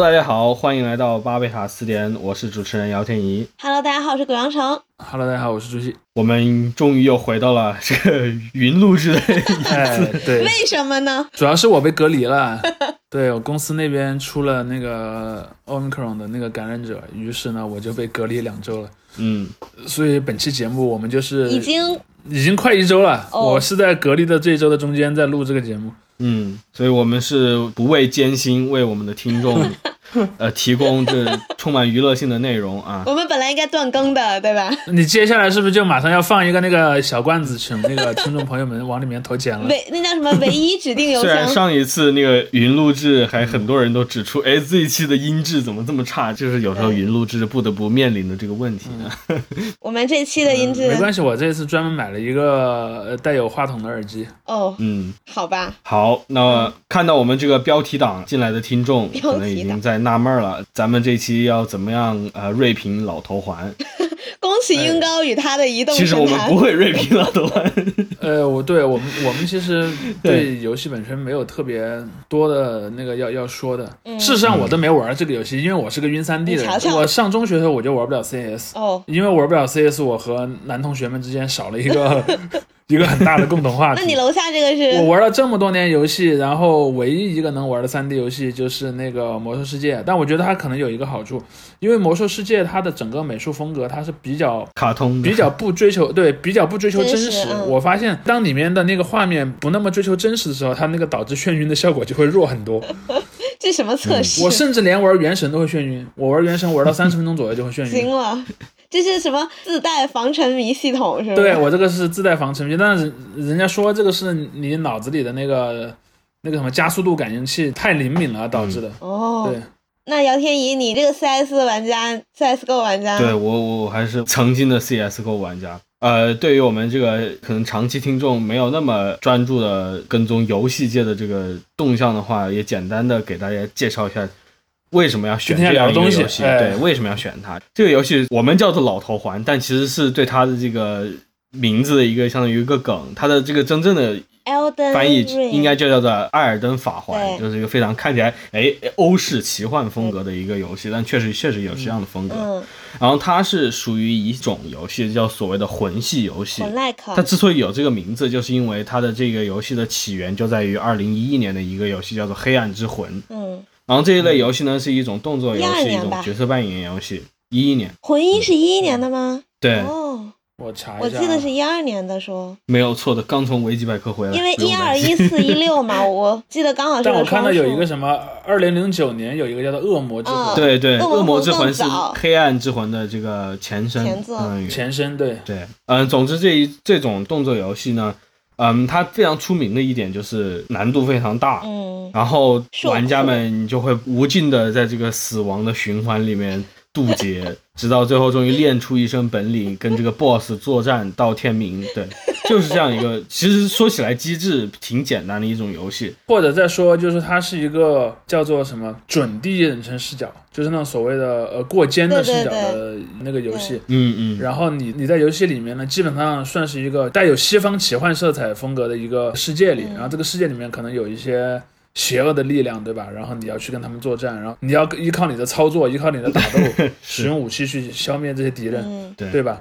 Hello，大家好，欢迎来到巴贝塔词典，我是主持人姚天怡。Hello，大家好，我是葛阳成。Hello，大家好，我是朱熹。我们终于又回到了这个云录制的哎，对，为什么呢？主要是我被隔离了，对我公司那边出了那个 Omicron 的那个感染者，于是呢我就被隔离两周了。嗯，所以本期节目我们就是已经已经快一周了，哦我是在隔离的这一周的中间在录这个节目。嗯，所以我们是不畏艰辛，为我们的听众 呃提供这充满娱乐性的内容啊。我们本来应该断更的，对吧？你接下来是不是就马上要放一个那个小罐子，请那个听众朋友们往里面投钱了？唯那叫什么唯一指定邮虽然？上一次那个云录制还很多人都指出，哎，这一期的音质怎么这么差？就是有时候云录制不得不面临的这个问题呢。我们这期的音质没关系，我这次专门买了一个呃带有话筒的耳机。哦，嗯，好吧，好，那看到我们这个标题党进来的听众，可能已经在纳闷了，咱们这期要怎么样呃锐评老头环？恭喜英高与他的移动其实我们不。会锐评老头环。呃，我对我们我们其实 对游戏本身没有特别多的那个要要说的。事实上，我都没玩这个游戏，因为我是个晕三 D 的人。瞧瞧我上中学的时候我就玩不了 CS，哦，因为玩不了 CS，我和男同学们之间少了一个一个很大的共同话题。那你楼下这个是我？玩了这么多年游戏，然后唯一一个能玩的3 D 游戏就是那个《魔兽世界》，但我觉得它可能有一个好处，因为《魔兽世界》它的整个美术风格它是比较卡通比较不追求对，比较不追求真实。真实嗯我发现当里面的那个画面不那么追求真实的时候，它那个导致眩晕的效果就会弱很多。这什么测试？我甚至连玩原神都会眩晕，我玩原神玩到三十分钟左右就会眩晕。惊了，这是什么自带防沉迷系统是吧？对我这个是自带防沉迷，但是人家说这个是你脑子里的那个那个什么加速度感应器太灵敏了导致的。哦，对，那姚天怡，你这个 CS 玩家，CSGO 玩家，对我，我还是曾经的 CSGO 玩家。呃，对于我们这个可能长期听众没有那么专注的跟踪游戏界的这个动向的话，也简单的给大家介绍一下为什么要选这样一个聊东西游戏。哎对，为什么要选它？这个游戏我们叫做老头环，但其实是对它的这个名字的一个相当于一个梗。它的这个真正的翻译应该就叫做《艾尔登法环》，就是一个非常看起来哎欧式奇幻风格的一个游戏，但确实确实有这样的风格。嗯，然后它是属于一种游戏，叫所谓的魂系游戏。它之所以有这个名字，就是因为它的这个游戏的起源就在于二零一一年的一个游戏，叫做《黑暗之魂》。嗯，然后这一类游戏呢，是一种动作游戏，一种角色扮演游戏。一一年，魂一是一一年的吗？对，哦，我查一下啊，我记得是一二年的说，没有错的，刚从维基百科回来。因为一二、一四、一六嘛，我记得刚好是但我。看到有一个什么，二零零九年有一个叫做《恶魔之魂》嗯对对，恶魔之魂是黑暗之魂的这个前身，前前身，对，对，嗯，总之这一这种动作游戏呢，嗯，它非常出名的一点就是难度非常大，嗯，然后玩家们就会无尽的在这个死亡的循环里面渡劫，直到最后终于练出一身本领，跟这个 BOSS 作战到天明。对，就是这样一个，其实说起来机制挺简单的一种游戏。或者再说就是它是一个叫做什么准第一人称视角，就是那种所谓的呃过肩的视角的那个游戏。嗯嗯，然后你你在游戏里面呢，基本上算是一个带有西方奇幻色彩风格的一个世界里，然后这个世界里面可能有一些邪恶的力量，对吧？然后你要去跟他们作战，然后你要依靠你的操作，依靠你的打斗，使用武器去消灭这些敌人，嗯，对对吧？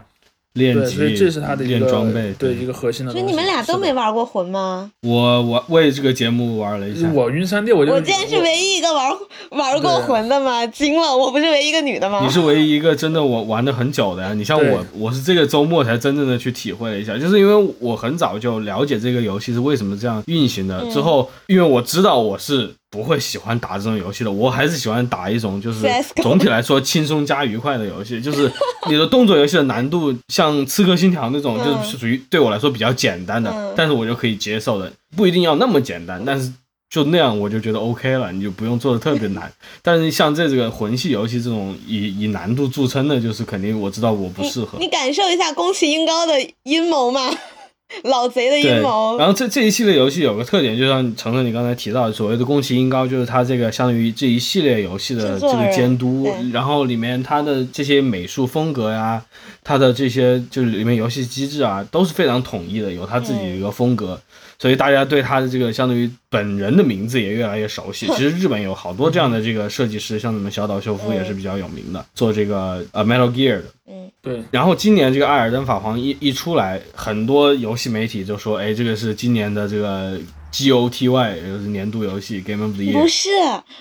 对，练级，所以这是他的一练个装备，对一个核心的。所以你们俩都没玩过魂吗？我我为这个节目玩了一下，我晕三 D，我就我竟然是唯一一个玩玩过魂的吗？惊了，我不是唯一一个女的吗？你是唯一一个真的我玩的很久的呀。你像我，我是这个周末才真正的去体会了一下，就是因为我很早就了解这个游戏是为什么这样运行的。嗯之后，因为我知道我是不会喜欢打这种游戏的，我还是喜欢打一种就是总体来说轻松加愉快的游戏。就是 你的动作游戏的难度，像《刺客信条》那种，嗯就是属于对我来说比较简单的，嗯但是我就可以接受的，不一定要那么简单，但是。就那样我就觉得 OK 了，你就不用做的特别难。但是像这个魂系游戏这种以以难度著称的，就是肯定我知道我不适合。你感受一下宫崎英高的阴谋嘛？老贼的，阴谋然。后这这一系列游戏有个特点，就像程程你刚才提到的，所谓的宫崎英高，就是他这个相当于这一系列游戏的这个监督，然后里面他的这些美术风格呀，他的这些就是里面游戏机制啊，都是非常统一的，有他自己的一个风格。所以大家对他的这个相当于本人的名字也越来越熟悉。其实日本有好多这样的这个设计师，像什么小岛秀夫也是比较有名的，做这个呃 Metal Gear 的。嗯，对，然后今年这个《艾尔登法皇一》一出来，很多游戏媒体就说：“哎，这个是今年的这个 GOTY，也就是年度游戏 Game of the Year。不是，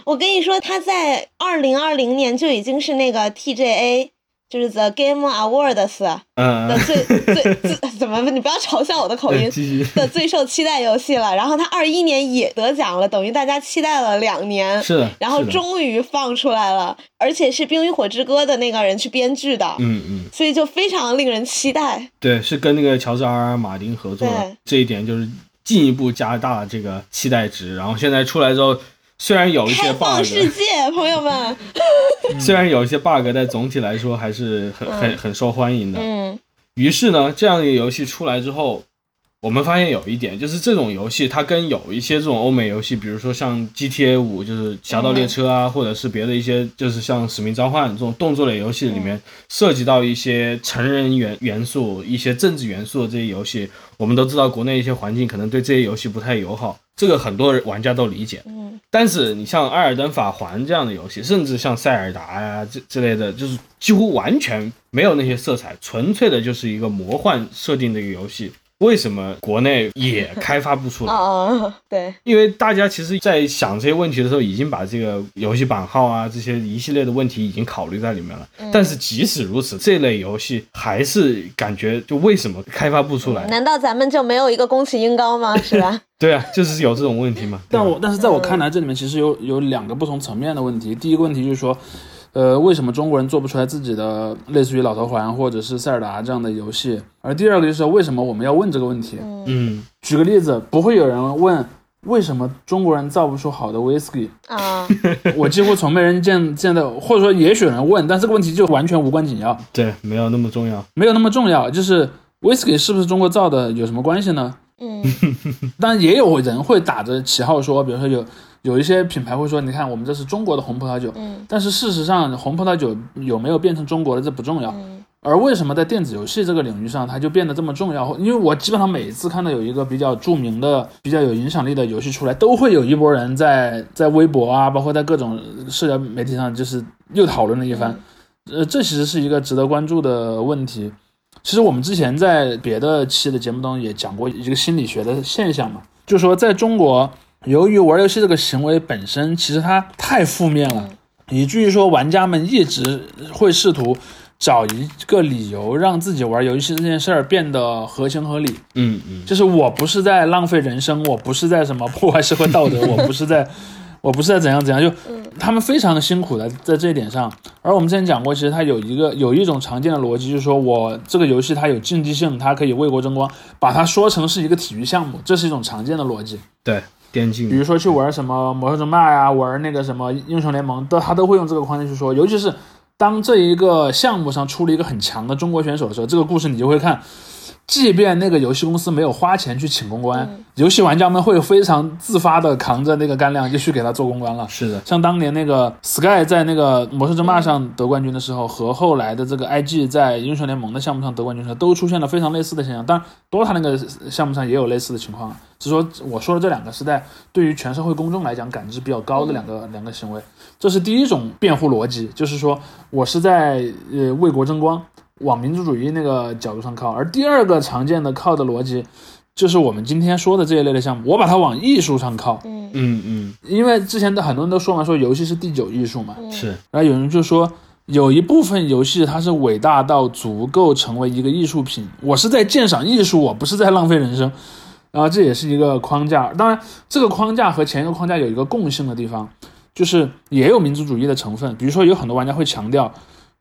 我跟你说，他在二零二零年就已经是那个 TGA，就是 The Game Awards 嗯的最最最怎么？你不要嘲笑我的口音。的最受期待游戏了，然后他二一年也得奖了，等于大家期待了两年，是的，然后终于放出来了，而且是《冰与火之歌》的那个人去编剧的，嗯嗯，所以就非常令人期待。对，是跟那个乔治 R R 马丁合作的对，这一点就是进一步加大了这个期待值。然后现在出来之后，虽然有一些开 bug，放世界，朋友们，虽然有一些 bug，但总体来说还是很很很受欢迎的。嗯于是呢，这样一个游戏出来之后，我们发现有一点，就是这种游戏它跟有一些这种欧美游戏，比如说像 GTA 五，就是《侠盗猎车》啊，或者是别的一些，就是像《使命召唤》这种动作类游戏里面涉及到一些成人元元素、一些政治元素的这些游戏，我们都知道国内一些环境可能对这些游戏不太友好，这个很多玩家都理解。但是你像《艾尔登法环》这样的游戏，甚至像塞尔达呀、这之类的，就是几乎完全没有那些色彩，纯粹的就是一个魔幻设定的一个游戏。为什么国内也开发不出来？哦，对，因为大家其实，在想这些问题的时候，已经把这个游戏版号啊这些一系列的问题已经考虑在里面了。但是即使如此，这类游戏还是感觉就为什么开发不出来？难道咱们就没有一个宫崎英高吗？是吧？对啊，就是有这种问题嘛。但我但是在我看来，这里面其实有有两个不同层面的问题。第一个问题就是说，呃，为什么中国人做不出来自己的类似于老头环或者是塞尔达这样的游戏？而第二个就是为什么我们要问这个问题？嗯，举个例子，不会有人问为什么中国人造不出好的 whisky。啊，我几乎从没人见见到，或者说也许有人问，但这个问题就完全无关紧要，对，没有那么重要。没有那么重要。就是 whisky 是不是中国造的有什么关系呢？嗯 当然也有人会打着旗号说，比如说有有一些品牌会说，你看我们这是中国的红葡萄酒，嗯但是事实上红葡萄酒有没有变成中国的这不重要。嗯而为什么在电子游戏这个领域上，它就变得这么重要？因为我基本上每一次看到有一个比较著名的、比较有影响力的游戏出来，都会有一波人在在微博啊，包括在各种社交媒体上，就是又讨论了一番。呃，这其实是一个值得关注的问题。其实我们之前在别的期的节目当中也讲过一个心理学的现象嘛，就是说在中国，由于玩游戏这个行为本身其实它太负面了，以至于说玩家们一直会试图找一个理由让自己玩游戏这件事儿变得合情合理。嗯嗯，就是我不是在浪费人生，我不是在什么破坏社会道德，我不是在，我不是在怎样怎样，就他们非常的辛苦的在这一点上。而我们之前讲过，其实它有一个有一种常见的逻辑，就是说我这个游戏它有竞技性，它可以为国争光，把它说成是一个体育项目，这是一种常见的逻辑。对，电竞比如说去玩什么魔兽争霸呀，玩那个什么英雄联盟，都他都会用这个框架去说。尤其是当这一个项目上出了一个很强的中国选手的时候，这个故事你就会看，即便那个游戏公司没有花钱去请公关，游戏玩家们会非常自发的扛着那个干粮就去给他做公关了。是的，像当年那个 Sky 在那个魔兽争霸上得冠军的时候，和后来的这个 IG 在英雄联盟的项目上得冠军的时候，都出现了非常类似的现象。当然，DOTA 那个项目上也有类似的情况，只是说我说的这两个是在对于全社会公众来讲感知比较高的两个、两个行为。这是第一种辩护逻辑，就是说我是在呃为国争光，往民族主义那个角度上靠。而第二个常见的靠的逻辑，就是我们今天说的这一类的项目，我把它往艺术上靠。嗯嗯嗯，因为之前的很多人都说嘛，说游戏是第九艺术嘛，是，然后有人就说，有一部分游戏它是伟大到足够成为一个艺术品。我是在鉴赏艺术，我不是在浪费人生。然后这也是一个框架。当然，这个框架和前一个框架有一个共性的地方，就是也有民族主义的成分。比如说，有很多玩家会强调，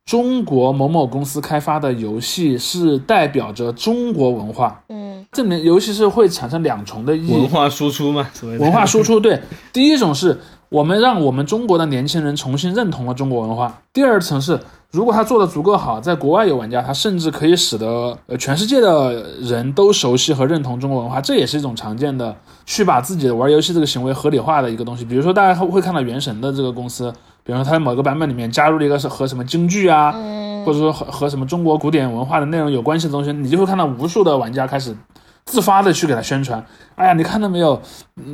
中国某某公司开发的游戏是代表着中国文化。嗯这里面尤其是会产生两重的意义。文化输出嘛，所谓文化输出，对，第一种是我们让我们中国的年轻人重新认同了中国文化。第二层是，如果他做的足够好，在国外有玩家，他甚至可以使得呃全世界的人都熟悉和认同中国文化，这也是一种常见的去把自己的玩游戏这个行为合理化的一个东西。比如说，大家会看到《原神》的这个公司，比如说它在某个版本里面加入了一个是和什么京剧啊，或者说和和什么中国古典文化的内容有关系的东西，你就会看到无数的玩家开始。自发的去给他宣传，哎呀，你看到没有？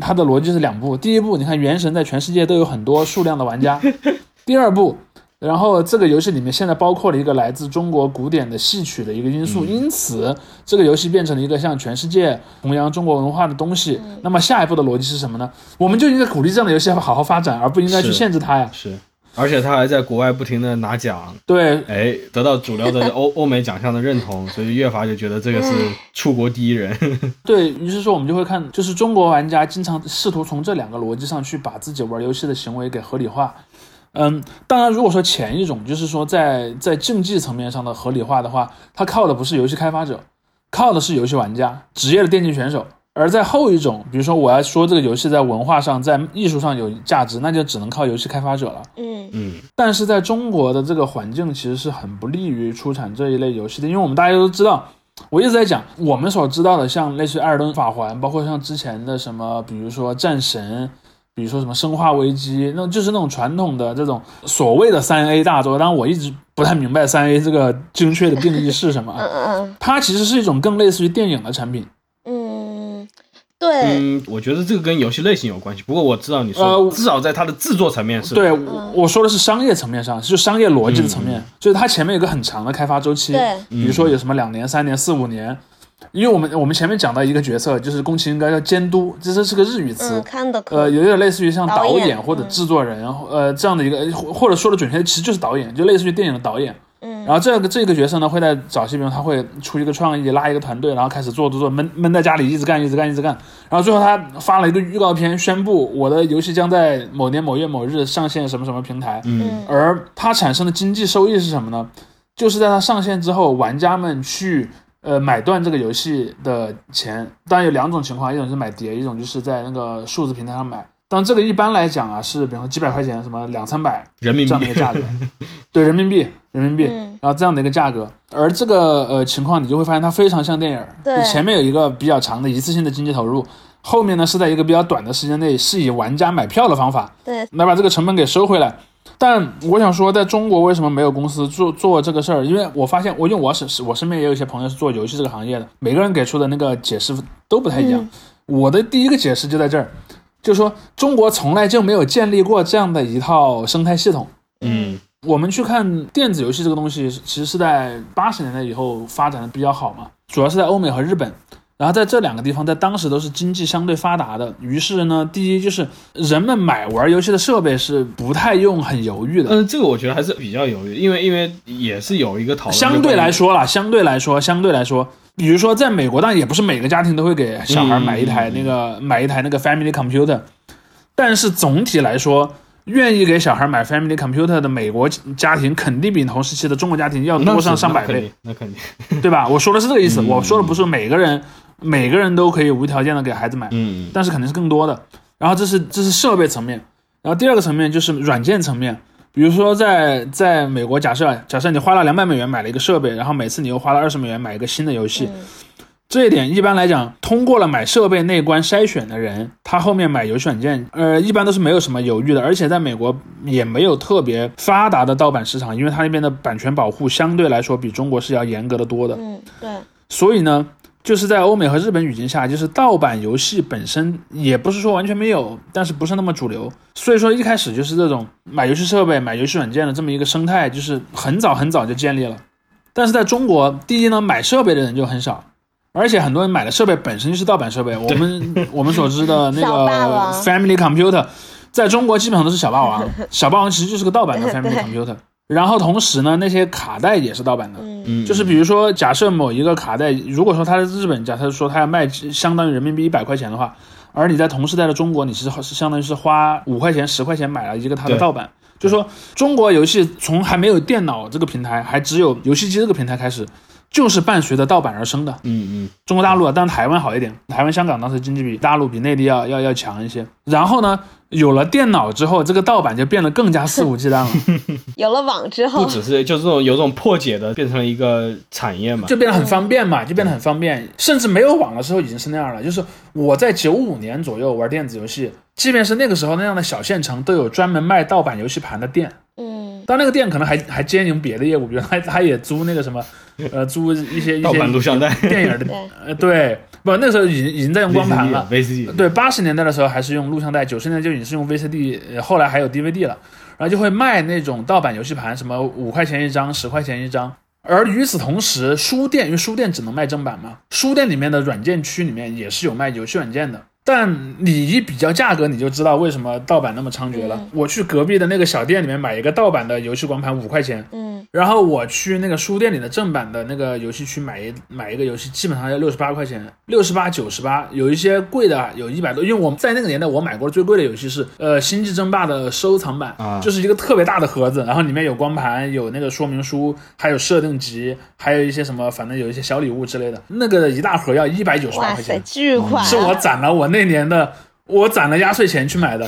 他的逻辑是两步，第一步，你看《原神》在全世界都有很多数量的玩家；第二步，然后这个游戏里面现在包括了一个来自中国古典的戏曲的一个因素，因此这个游戏变成了一个向全世界弘扬中国文化的东西。那么下一步的逻辑是什么呢？我们就应该鼓励这样的游戏好好发展，而不应该去限制它呀。是。而且他还在国外不停的拿奖，对，哎，得到主流的 欧欧美奖项的认同，所以越发就觉得这个是出国第一人。对于是说，我们就会看，就是中国玩家经常试图从这两个逻辑上去把自己玩游戏的行为给合理化。嗯，当然，如果说前一种就是说在在竞技层面上的合理化的话，它靠的不是游戏开发者，靠的是游戏玩家，职业的电竞选手。而在后一种，比如说我要说这个游戏在文化上、在艺术上有价值，那就只能靠游戏开发者了。嗯嗯。但是在中国的这个环境其实是很不利于出产这一类游戏的，因为我们大家都知道，我一直在讲我们所知道的，像类似于《艾尔登法环》，包括像之前的什么，比如说《战神》，比如说什么《生化危机》，那就是那种传统的这种所谓的三 A 大作。当然，我一直不太明白三 A 这个精确的定义是什么。嗯嗯嗯。它其实是一种更类似于电影的产品。对，嗯，我觉得这个跟游戏类型有关系。不过我知道你说，至少在它的制作层面是。对，我我说的是商业层面上，就商业逻辑的层面，就是它前面有个很长的开发周期，对，比如说有什么两年、三年、四五年。因为我们我们前面讲到一个角色，就是宫崎英高叫监督，这这是个日语词，呃，有点类似于像导演或者制作人，呃，这样的一个，或者说的准确，其实就是导演，就类似于电影的导演。嗯，然后这个这个角色呢，会在早期比如他会出一个创意，拉一个团队，然后开始做做做，闷闷在家里一直干，一直干，一直干。然后最后他发了一个预告片，宣布我的游戏将在某年某月某日上线什么什么平台。嗯，而它产生的经济收益是什么呢？就是在它上线之后，玩家们去呃买断这个游戏的钱。当然有两种情况，一种是买碟，一种就是在那个数字平台上买。但这个一般来讲啊，是比方说几百块钱，什么两三百人民币这样的一个价格，对人民币，人民币，然后这样的一个价格，而这个呃情况，你就会发现它非常像电影，对，前面有一个比较长的一次性的经济投入，后面呢是在一个比较短的时间内，是以玩家买票的方法，对，来把这个成本给收回来。但我想说，在中国为什么没有公司做做这个事儿？因为我发现，我因为我是我身边也有一些朋友是做游戏这个行业的，每个人给出的那个解释都不太一样。我的第一个解释就在这儿。就是说，中国从来就没有建立过这样的一套生态系统。嗯，我们去看电子游戏这个东西，其实是在八十年代以后发展的比较好嘛，主要是在欧美和日本。然后在这两个地方，在当时都是经济相对发达的。于是呢，第一就是人们买玩游戏的设备是不太用很犹豫的。嗯，这个我觉得还是比较犹豫，因为因为也是有一个讨论。相对来说啦，相对来说，相对来说。比如说，在美国，当然也不是每个家庭都会给小孩买一台那个买一台那个 family computer，但是总体来说，愿意给小孩买 family computer 的美国家庭肯定比同时期的中国家庭要多上上百倍，那肯定，对吧？我说的是这个意思，我说的不是每个人每个人都可以无条件的给孩子买，嗯，但是肯定是更多的。然后这是这是设备层面，然后第二个层面就是软件层面。比如说，在在美国，假设假设你花了两百美元买了一个设备，然后每次你又花了二十美元买一个新的游戏，这一点一般来讲，通过了买设备那关筛选的人，他后面买游戏软件，呃，一般都是没有什么犹豫的，而且在美国也没有特别发达的盗版市场，因为它那边的版权保护相对来说比中国是要严格的多的。嗯，对。所以呢。就是在欧美和日本语境下，就是盗版游戏本身也不是说完全没有，但是不是那么主流。所以说一开始就是这种买游戏设备、买游戏软件的这么一个生态，就是很早很早就建立了。但是在中国，第一呢，买设备的人就很少，而且很多人买的设备本身就是盗版设备。我们我们所知的那个 Family Computer，在中国基本上都是小霸王，小霸王其实就是个盗版的 Family Computer。然后同时呢，那些卡带也是盗版的，嗯，就是比如说，假设某一个卡带，如果说它是日本，假设说它要卖相当于人民币一百块钱的话，而你在同时代的中国，你是是相当于是花五块钱、十块钱买了一个它的盗版，就说中国游戏从还没有电脑这个平台，还只有游戏机这个平台开始，就是伴随着盗版而生的。嗯嗯，中国大陆啊，但台湾好一点，台湾、香港当时经济比大陆、比内地要要要强一些。然后呢，有了电脑之后，这个盗版就变得更加肆无忌惮了，有了网之后不，只是就是这种有种破解的，变成了一个产业嘛。就变得很方便嘛，就变得很方便。甚至没有网的时候已经是那样了。就是我在九五年左右玩电子游戏，即便是那个时候那样的小县城，都有专门卖盗版游戏盘的店。嗯，但那个店可能还还兼营别的业务，比如他他也租那个什么，呃，租一些一盗版录些像带电影的对，呃，对，不，那时候已经已经在用光盘了。VCD，对，八十年代的时候还是用录像带，九十年代就已经是用 VCD，呃后来还有 DVD 了，然后就会卖那种盗版游戏盘，什么五块钱一张、十块钱一张。而与此同时，书店因为书店只能卖正版嘛，书店里面的软件区里面也是有卖游戏软件的。但你一比较价格，你就知道为什么盗版那么猖獗了。嗯我去隔壁的那个小店里面买一个盗版的游戏光盘五块钱，嗯，然后我去那个书店里的正版的那个游戏区买一买一个游戏，基本上要六十八块钱，六十八、九十八，有一些贵的有一百多。因为我们在那个年代，我买过最贵的游戏是呃《星际争霸》的收藏版，啊就是一个特别大的盒子，然后里面有光盘，有那个说明书，还有设定集，还有一些什么，反正有一些小礼物之类的。那个一大盒要一百九十八，块钱，巨款啊，是我攒了我那年的，我攒了压岁钱去买的。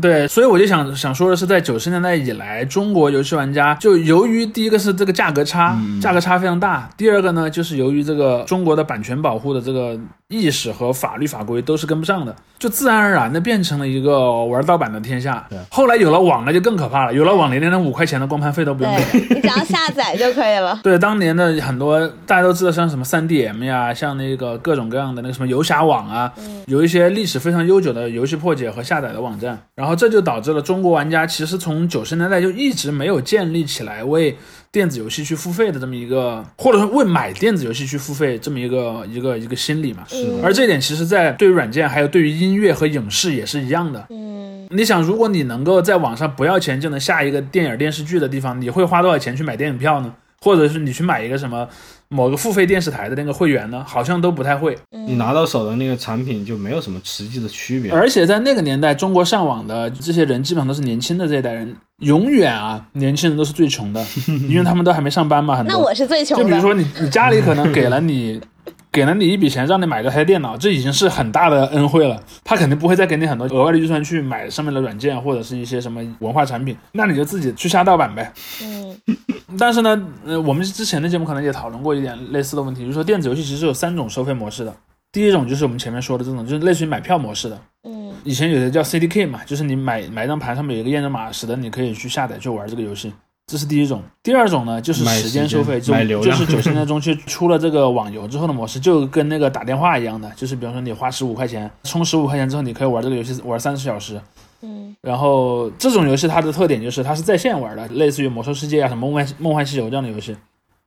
对，所以我就想想说的是，在九十年代以来，中国游戏玩家就由于第一个是这个价格差，价格差非常大；第二个呢，就是由于这个中国的版权保护的这个意识和法律法规都是跟不上的，就自然而然的变成了一个玩盗版的天下对。后来有了网，那就更可怕了，有了网，连那五块钱的光盘费都不用给。对 你只要下载就可以了。对，当年的很多大家都知道，像什么 3DM 呀，像那个各种各样的那个什么游侠网啊，有一些历史非常悠久的游戏破解和下载的网站，然后这就导致了中国玩家其实从九十年代就一直没有建立起来为电子游戏去付费的这么一个，或者说为买电子游戏去付费这么一个一个一个心理嘛。是而这一点其实，在对于软件还有对于音乐和影视也是一样的。嗯，你想，如果你能够在网上不要钱就能下一个电影电视剧的地方，你会花多少钱去买电影票呢？或者是你去买一个什么某个付费电视台的那个会员呢？好像都不太会。你拿到手的那个产品就没有什么实际的区别。而且在那个年代，中国上网的这些人基本上都是年轻的这一代人，永远啊，年轻人都是最穷的，因为他们都还没上班嘛，很多。那我是最穷的。就比如说你你家里可能给了你 给了你一笔钱，让你买个台电脑，这已经是很大的恩惠了。他肯定不会再给你很多额外的预算去买上面的软件或者是一些什么文化产品，那你就自己去下盗版呗。嗯但是呢，呃，我们之前的节目可能也讨论过一点类似的问题，就是说电子游戏其实有三种收费模式的。第一种就是我们前面说的这种，就是类似于买票模式的。嗯以前有的叫 CDK 嘛，就是你买买一张盘上面有一个验证码，使得你可以去下载去玩这个游戏。这是第一种。第二种呢，就是时间收费，就就是九十年代中期出了这个网游之后的模式，就跟那个打电话一样的，就是比方说你花十五块钱，充十五块钱之后，你可以玩这个游戏玩三十小时。嗯然后这种游戏它的特点就是它是在线玩的，类似于魔兽世界啊、什么梦幻梦幻西游这样的游戏。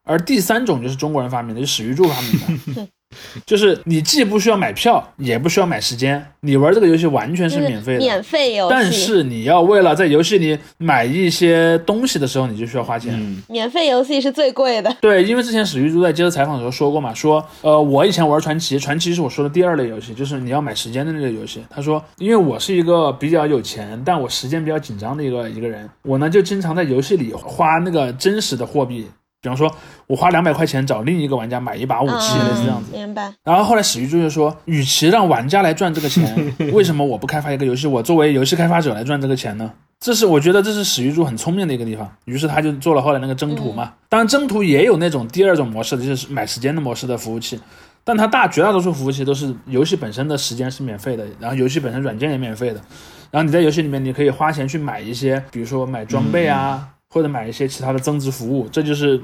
而第三种就是中国人发明的，就史玉柱发明的，就是你既不需要买票，也不需要买时间，你玩这个游戏完全是免费的。免费游戏，但是你要为了在游戏里买一些东西的时候，你就需要花钱。嗯，免费游戏是最贵的。对，因为之前史玉柱在接受采访的时候说过嘛，说呃，我以前玩传奇，传奇是我说的第二类游戏，就是你要买时间的那个游戏。他说，因为我是一个比较有钱，但我时间比较紧张的一个一个人，我呢就经常在游戏里花那个真实的货币。比方说，我花两百块钱找另一个玩家买一把武器，嗯类似这样子。明白。然后后来史玉柱就说，与其让玩家来赚这个钱，为什么我不开发一个游戏，我作为游戏开发者来赚这个钱呢？这是我觉得这是史玉柱很聪明的一个地方。于是他就做了后来那个征途嘛。当然，征途也有那种第二种模式，就是买时间的模式的服务器。但它大绝大多数服务器都是游戏本身的时间是免费的，然后游戏本身软件也免费的。然后你在游戏里面你可以花钱去买一些，比如说买装备啊，或者买一些其他的增值服务，这就是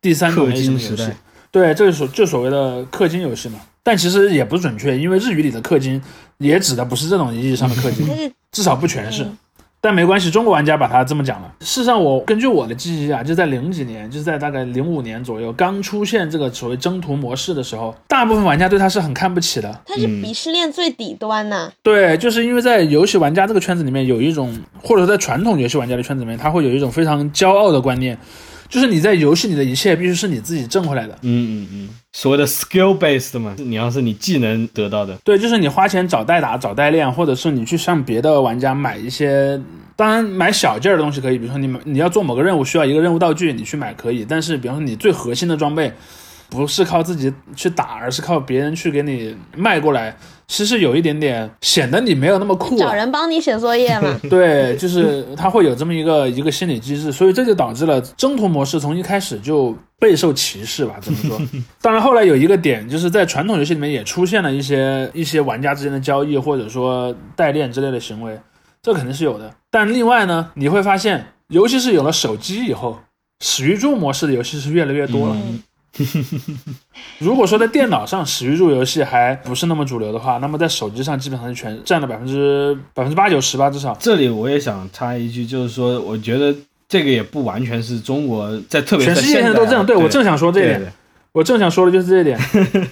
第三种氪类型的游戏对，这是所就所谓的氪金游戏嘛。但其实也不准确，因为日语里的氪金也指的不是这种意义上的氪金至少不全是。嗯但没关系，中国玩家把它这么讲了。事实上，我根据我的记忆啊，就在零几年，就是在大概零五年左右，刚出现这个所谓征途模式的时候，大部分玩家对它是很看不起的。它是鄙视链最底端呐、对，就是因为在游戏玩家这个圈子里面有一种，或者说在传统游戏玩家的圈子里面，他会有一种非常骄傲的观念，就是你在游戏里的一切必须是你自己挣回来的。嗯嗯嗯，所谓的 skill based 嘛，你要是你技能得到的，对，就是你花钱找代打、找代练，或者是你去向别的玩家买一些当然买小件儿的东西可以，比如说你买你要做某个任务需要一个任务道具，你去买可以。但是比方说你最核心的装备，不是靠自己去打，而是靠别人去给你卖过来，其实有一点点显得你没有那么酷、啊。找人帮你写作业嘛。对，就是他会有这么一个一个心理机制，所以这就导致了征途模式从一开始就备受歧视吧，这么说。当然，后来有一个点，就是在传统游戏里面也出现了一些一些玩家之间的交易，或者说代练之类的行为，这肯定是有的。但另外呢，你会发现，尤其是有了手机以后，史玉柱模式的游戏是越来越多了。嗯 如果说在电脑上史玉柱游戏还不是那么主流的话，那么在手机上基本上是全占了百分之百分之八九十吧，至少。这里我也想插一句，就是说，我觉得这个也不完全是中国在特别是全世界在现在都这样，对我正想说这一点。对对我正想说的就是这一点。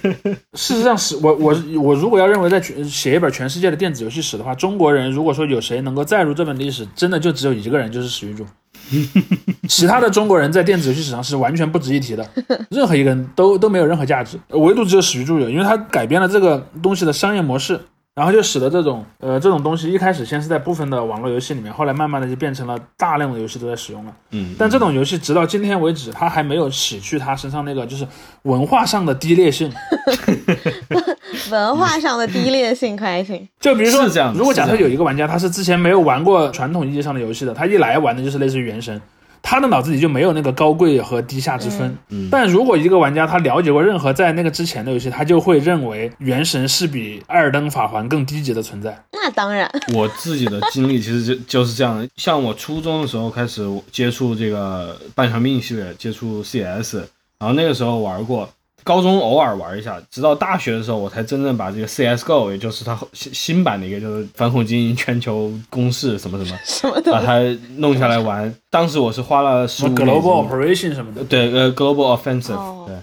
事实上是我我我如果要认为在全写一本全世界的电子游戏史的话，中国人如果说有谁能够载入这本历史，真的就只有一个人，就是史玉柱。其他的中国人在电子游戏史上是完全不值一提的，任何一个人都都没有任何价值，唯独只有史玉柱有，因为他改变了这个东西的商业模式。然后就使得这种呃这种东西一开始先是在部分的网络游戏里面，后来慢慢的就变成了大量的游戏都在使用了。嗯，但这种游戏直到今天为止，它还没有洗去它身上那个就是文化上的低劣性。文化上的低劣性可还行？就比如说如果假设有一个玩家他是之前没有玩过传统意义上的游戏的，他一来玩的就是类似于原神，他的脑子里就没有那个高贵和低下之分。嗯但如果一个玩家他了解过任何在那个之前的游戏，他就会认为原神是比艾尔登法环更低级的存在。那当然，我自己的经历其实就就是这样的。像我初中的时候开始接触这个半条命系列，接触 CS，然后那个时候玩过，高中偶尔玩一下，直到大学的时候我才真正把这个 CS:GO，也就是它新新版的一个就是反恐精英全球攻势什么什么，什么把它弄下来玩。当时我是花了十什么五美金 Global Operation 什么的，对呃 Global Offensive，、哦对。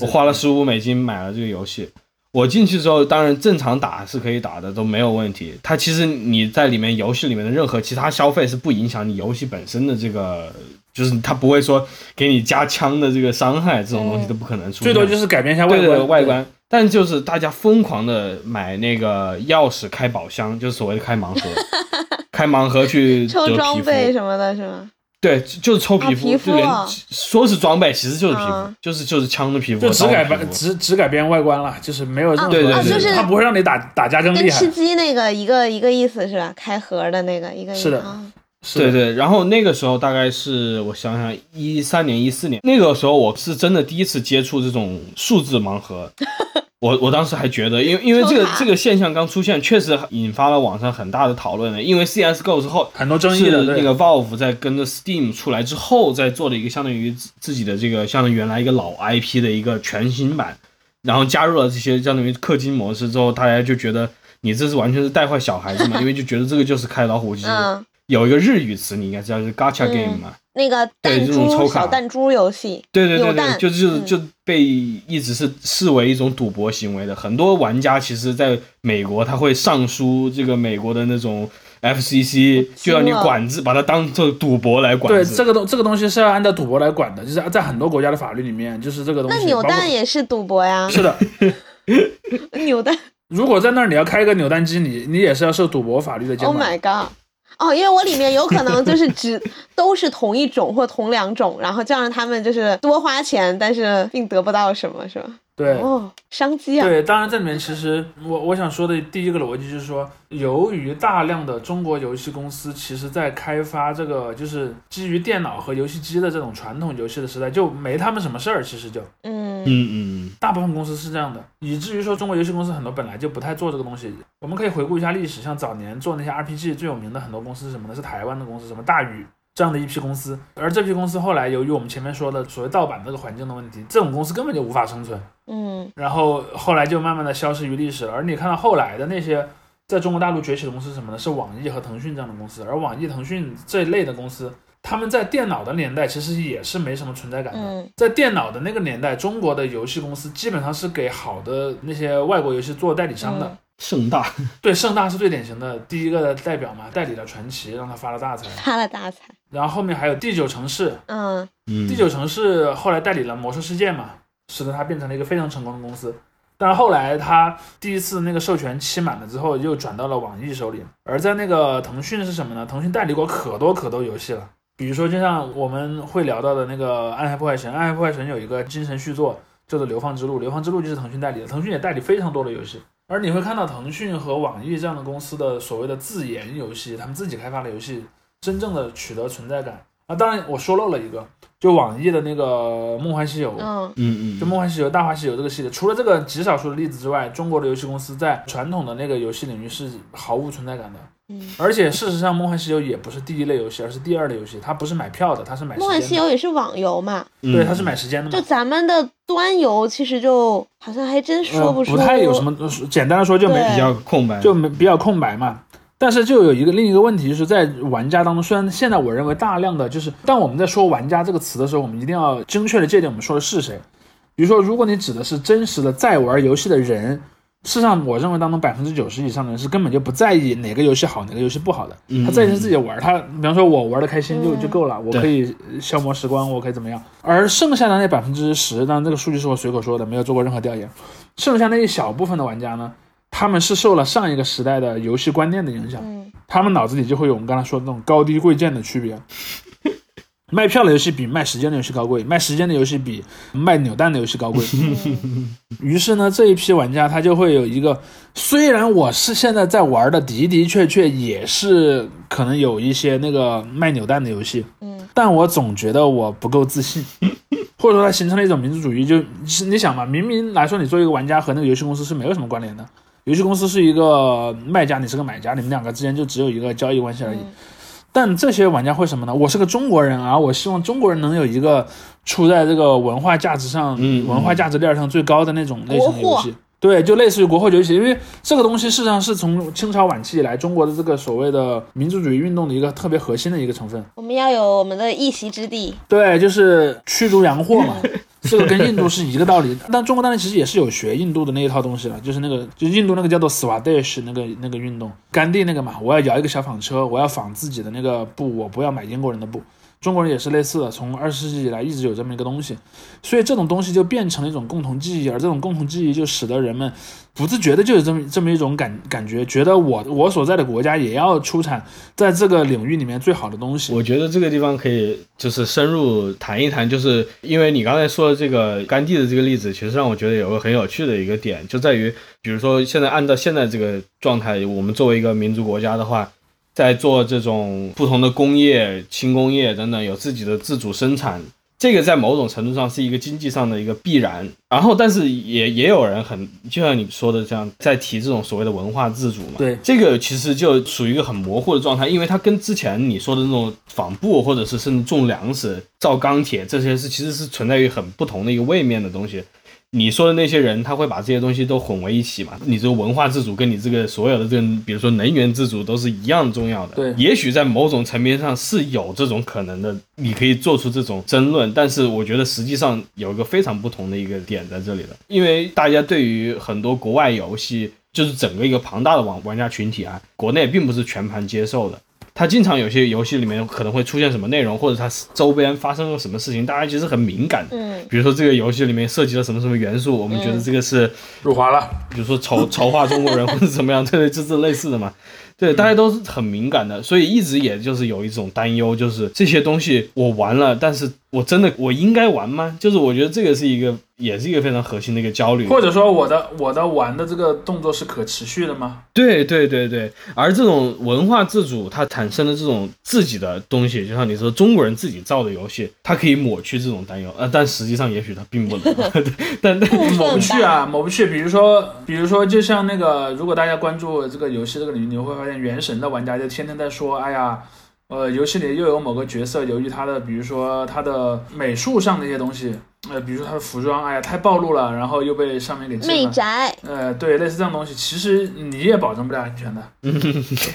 我花了十五美金买了这个游戏。我进去之后，当然正常打是可以打的，都没有问题。它其实你在里面游戏里面的任何其他消费是不影响你游戏本身的这个，就是他不会说给你加枪的这个伤害，这种东西都不可能出现。最多就是改变一下外对观。外观，但就是大家疯狂的买那个钥匙开宝箱，就是所谓的开盲盒，开盲盒去抽。装备什么的，是吗？对，就就是抽皮肤，啊皮肤就连说是装备，其实就是皮肤，嗯就是就是枪的皮肤，就只改变只只改变外观了，就是没有任何，对对对就是它不会让你打打架更厉害跟吃。鸡那个一个一个意思是吧？开盒的那个一个是的对对，然后那个时候大概是我想想，一三年、一四年，那个时候我是真的第一次接触这种数字盲盒。我我当时还觉得，因为因为这个这个现象刚出现，确实引发了网上很大的讨论的。因为 CS:GO 之后很多争议的，那个 Valve 在跟着 Steam 出来之后，再做了一个相当于自自己的这个相当于原来一个老 IP 的一个全新版，然后加入了这些相当于氪金模式之后，大家就觉得你这是完全是带坏小孩子嘛，因为就觉得这个就是开老虎机。嗯，有一个日语词，你应该知道，就是 Gacha 嗯 game 嘛。那个对弹珠这种抽卡小弹珠游戏，对对对对，就就嗯就被一直是视为一种赌博行为的。很多玩家其实在美国，他会上书这个美国的那种 FCC，就要你管制，把它当做赌博来管对。这个东这个东西是要按照赌博来管的，就是在很多国家的法律里面，就是这个东西。那扭蛋也是赌博呀？是的，扭蛋如果在那儿你要开一个扭蛋机，你你也是要受赌博法律的监，Oh。my god！哦，因为我里面有可能就是只都是同一种或同两种，然后这样他们就是多花钱，但是并得不到什么，是吧？对，哦，商机啊！对，当然这里面其实我我想说的第一个逻辑就是说，由于大量的中国游戏公司其实在开发这个就是基于电脑和游戏机的这种传统游戏的时代，就没他们什么事儿，其实就嗯嗯嗯大部分公司是这样的，以至于说中国游戏公司很多本来就不太做这个东西。我们可以回顾一下历史，像早年做那些 RPG 最有名的很多公司是什么呢？是台湾的公司，什么大宇。这样的一批公司，而这批公司后来由于我们前面说的所谓盗版这个环境的问题，这种公司根本就无法生存。嗯然后后来就慢慢的消失于历史了。而你看到后来的那些在中国大陆崛起的公司是什么呢？是网易和腾讯这样的公司。而网易、腾讯这一类的公司，他们在电脑的年代其实也是没什么存在感的。嗯在电脑的那个年代，中国的游戏公司基本上是给好的那些外国游戏做代理商的。嗯盛大，对，盛大是最典型的第一个代表嘛，代理了传奇，让他发了大财。发了大财。然后后面还有第九城市，嗯嗯，第九城市后来代理了魔兽世界嘛，使得它变成了一个非常成功的公司。但是后来他第一次那个授权期满了之后，又转到了网易手里。而在那个腾讯是什么呢？腾讯代理过可多可多游戏了，比如说就像我们会聊到的那个《暗黑破坏神》，《暗黑破坏神》有一个精神续作叫做《流放之路》，《流放之路》就是腾讯代理的，腾讯也代理非常多的游戏。而你会看到腾讯和网易这样的公司的所谓的自研游戏，他们自己开发的游戏，真正的取得存在感啊。当然我说漏了一个，就网易的那个《梦幻西游》，嗯，嗯嗯，就《梦幻西游》《大话西游》这个系列，除了这个极少数的例子之外，中国的游戏公司在传统的那个游戏领域是毫无存在感的。嗯，而且事实上，《梦幻西游》也不是第一类游戏，而是第二类游戏。它不是买票的，它是买时梦幻西。游也是网游嘛，对，嗯它是买时间的嘛就。咱们的端游其实就好像还真说不出，嗯不太有什么，简单的说就没比较空白，就没比较空白嘛。但是就有一个另一个问题，就是在玩家当中，虽然现在我认为大量的就是，当我们在说“玩家”这个词的时候，我们一定要精确的界定我们说的是谁。比如说，如果你指的是真实的在玩游戏的人，事实上，我认为当中百分之九十以上的人是根本就不在意哪个游戏好，哪个游戏不好的。嗯他在意是自己玩，他比方说我玩的开心就嗯就够了，我可以消磨时光，我可以怎么样。而剩下的那百分之十，当然这个数据是我随口说的，没有做过任何调研。剩下那一小部分的玩家呢，他们是受了上一个时代的游戏观念的影响，嗯，他们脑子里就会有我们刚才说的那种高低贵贱的区别。卖票的游戏比卖时间的游戏高贵，卖时间的游戏比卖扭蛋的游戏高贵。于是呢，这一批玩家他就会有一个，虽然我是现在在玩的的的确确也是可能有一些那个卖扭蛋的游戏，嗯，但我总觉得我不够自信，或者说它形成了一种民族主义。就是你想嘛，明明来说你作为一个玩家和那个游戏公司是没有什么关联的，游戏公司是一个卖家，你是个买家，你们两个之间就只有一个交易关系而已。嗯但这些玩家会什么呢？我是个中国人啊，我希望中国人能有一个处在这个文化价值上、嗯文化价值链上最高的那种类型的游戏。对，就类似于国货游戏，因为这个东西事实上是从清朝晚期以来中国的这个所谓的民族主义运动的一个特别核心的一个成分。我们要有我们的一席之地，对，就是驱逐洋货嘛，这个跟印度是一个道理。但中国当然其实也是有学印度的那一套东西了，就是那个就印度那个叫做 Swadesh 那个那个运动，甘地那个嘛，我要摇一个小纺车，我要纺自己的那个布，我不要买英国人的布。中国人也是类似的，从二十世纪以来一直有这么一个东西，所以这种东西就变成了一种共同记忆，而这种共同记忆就使得人们不自觉的就有这么这么一种感感觉，觉得我我所在的国家也要出产在这个领域里面最好的东西。我觉得这个地方可以就是深入谈一谈，就是因为你刚才说的这个甘地的这个例子，其实让我觉得有个很有趣的一个点，就在于，比如说现在按照现在这个状态，我们作为一个民族国家的话，在做这种不同的工业、轻工业等等，有自己的自主生产，这个在某种程度上是一个经济上的一个必然。然后，但是也也有人很，就像你说的这样，在提这种所谓的文化自主嘛。对这个其实就属于一个很模糊的状态，因为它跟之前你说的那种纺布，或者是甚至种粮食、造钢铁这些是其实是存在于很不同的一个位面的东西。你说的那些人，他会把这些东西都混为一起嘛？你这个文化自主跟你这个所有的这个，比如说能源自主都是一样重要的。对也许在某种层面上是有这种可能的，你可以做出这种争论，但是我觉得实际上有一个非常不同的一个点在这里的，因为大家对于很多国外游戏，就是整个一个庞大的玩玩家群体啊，国内并不是全盘接受的。它经常有些游戏里面可能会出现什么内容，或者它周边发生了什么事情，大家其实很敏感的。嗯，比如说这个游戏里面涉及了什么什么元素，我们觉得这个是，入华了。比如说丑 丑化中国人或者怎么样，对对，这这类似的嘛。对，大家都是很敏感的，所以一直也就是有一种担忧，就是这些东西我玩了，但是我真的我应该玩吗？就是我觉得这个是一个，也是一个非常核心的一个焦虑。或者说我的我的玩的这个动作是可持续的吗？对对对对，而这种文化自主，它产生的这种自己的东西，就像你说中国人自己造的游戏，它可以抹去这种担忧，呃，但实际上也许它并不能，但但抹不去啊，抹不去。比如说，比如说，就像那个，如果大家关注这个游戏这个领域，你会发现，原神的玩家就天天在说，哎呀。呃，游戏里又有某个角色，由于他的，比如说他的美术上的一些东西，呃，比如说他的服装，哎呀，太暴露了，然后又被上面给禁了。媚宅，呃，对，类似这样东西，其实你也保证不了安全的。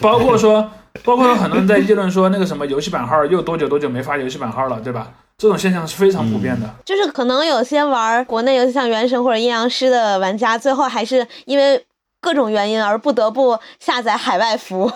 包括说，包括有很多人在议论说，那个什么游戏版号又多久多久没发游戏版号了，对吧？这种现象是非常普遍的。就是可能有些玩国内游戏像《原神》或者《阴阳师》的玩家，最后还是因为各种原因而不得不下载海外服。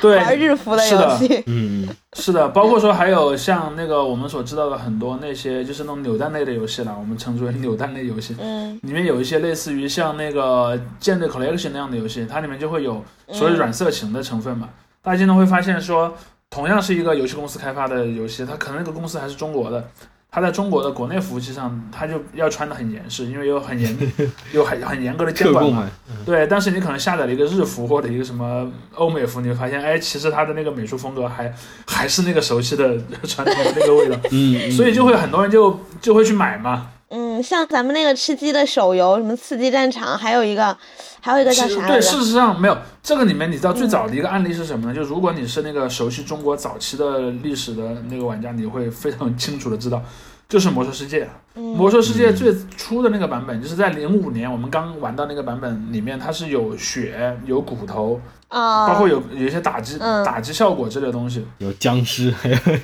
对，玩日服的是的游戏。嗯，是的，包括说还有像那个我们所知道的很多那些就是那种扭蛋类的游戏了，我们称之为扭蛋类游戏。嗯里面有一些类似于像那个舰队 collection 那样的游戏，它里面就会有所谓软色情的成分嘛。大家经常会发现说，同样是一个游戏公司开发的游戏，它可能那个公司还是中国的，它在中国的国内服务器上，它就要穿的很严实，因为有很严 有很很严格的监管嘛。对，但是你可能下载了一个日服或者一个什么欧美服，你会发现，哎，其实它的那个美术风格还还是那个熟悉的 传统的那个味道，嗯，嗯所以就会很多人就就会去买嘛。嗯，像咱们那个吃鸡的手游，什么刺激战场，还有一个，还有一个叫啥来着？事实上没有这个里面，你知道最早的一个案例是什么呢？就如果你是那个熟悉中国早期的历史的那个玩家，你会非常清楚的知道，就是魔兽世界。魔兽世界最初的那个版本，就是在零五年我们刚玩到那个版本里面，它是有血、有骨头，啊，包括有有一些打击、嗯打击效果之类的东西。有僵尸，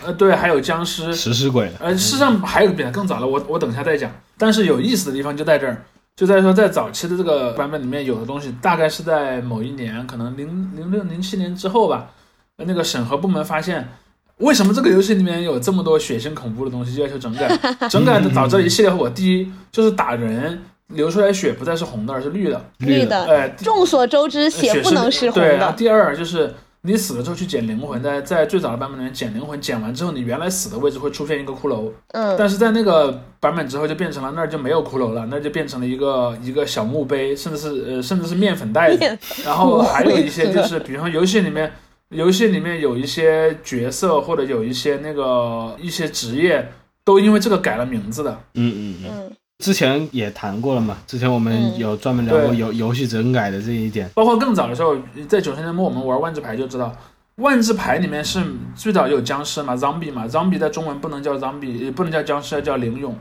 呃，对，还有僵尸，食尸鬼，呃，事实上还有个比它更早的，我我等一下再讲。但是有意思的地方就在这儿，就在于说在早期的这个版本里面有的东西，大概是在某一年，可能零零六零七年之后吧，呃那个审核部门发现。为什么这个游戏里面有这么多血腥恐怖的东西，就要求整改？整改导致了一系列后果。第一就是打人流出来血不再是红的，而是绿的。绿的。哎，众所周知，血不能是红对，然后的。第二就是你死了之后去捡灵魂，在在最早的版本里面捡灵魂，捡完之后你原来死的位置会出现一个骷髅，嗯，但是在那个版本之后就变成了那儿就没有骷髅了，那就变成了一个一个小墓碑，甚至是呃甚至是面粉袋子。然后 还有一些就是，比如说游戏里面，游戏里面有一些角色或者有一些那个一些职业，都因为这个改了名字的。嗯嗯嗯，嗯之前也谈过了嘛，之前我们嗯有专门聊过对游游戏整改的这一点，包括更早的时候，在九十年代末我们玩万智牌就知道，万智牌里面是最早有僵尸嘛，zombie 嘛，zombie 在中文不能叫 zombie，也不能叫僵尸，要叫灵俑。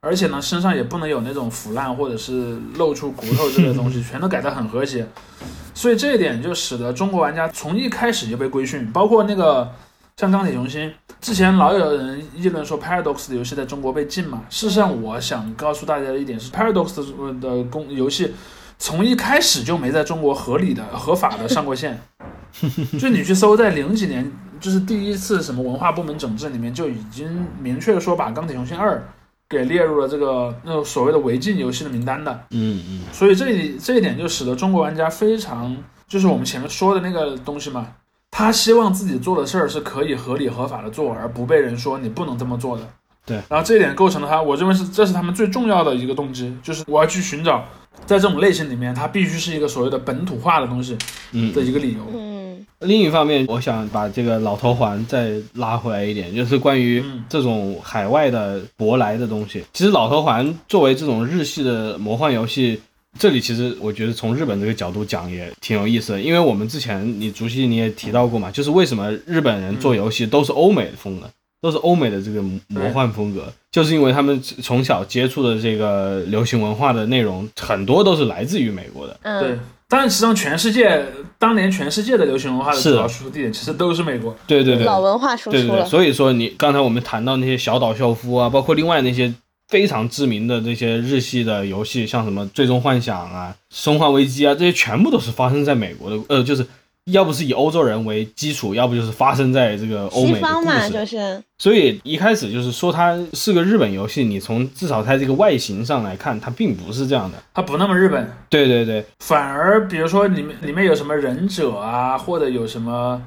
而且呢，身上也不能有那种腐烂或者是露出骨头之类的东西，全都改得很和谐。所以这一点就使得中国玩家从一开始就被规训，包括那个像钢铁雄心，之前老有人议论说 Paradox 的游戏在中国被禁嘛。事实上，我想告诉大家的一点是，Paradox 的公游戏从一开始就没在中国合理的、合法的上过线。就你去搜，在零几年，就是第一次什么文化部门整治里面就已经明确的说把《钢铁雄心二》给列入了这个那种所谓的违禁游戏的名单的。嗯嗯，所以这一这一点就使得中国玩家非常，就是我们前面说的那个东西嘛，他希望自己做的事儿是可以合理合法的做，而不被人说你不能这么做的。对，然后这一点构成了他，我认为是这是他们最重要的一个动机，就是我要去寻找在这种类型里面，它必须是一个所谓的本土化的东西嗯的一个理由。嗯另一方面，我想把这个老头环再拉回来一点，就是关于嗯这种海外的舶来的东西。其实老头环作为这种日系的魔幻游戏，这里其实我觉得从日本这个角度讲也挺有意思的，因为我们之前你竹溪你也提到过嘛，就是为什么日本人做游戏都是欧美的风的。都是欧美的这个魔幻风格，就是因为他们从小接触的这个流行文化的内容很多都是来自于美国的。对嗯，，当然实际上全世界当年全世界的流行文化的主要输出地点其实都是美国。对对对，老文化输出对对对，所以说你刚才我们谈到那些小岛秀夫啊，包括另外那些非常知名的这些日系的游戏，像什么《最终幻想》啊、《生化危机》啊，这些全部都是发生在美国的，呃，就是要不是以欧洲人为基础，要不就是发生在这个欧西美的故方嘛，事。就是所以一开始就是说它是个日本游戏，你从至少它这个外形上来看，它并不是这样的。它不那么日本，对对对，反而比如说里面里面有什么忍者啊，或者有什么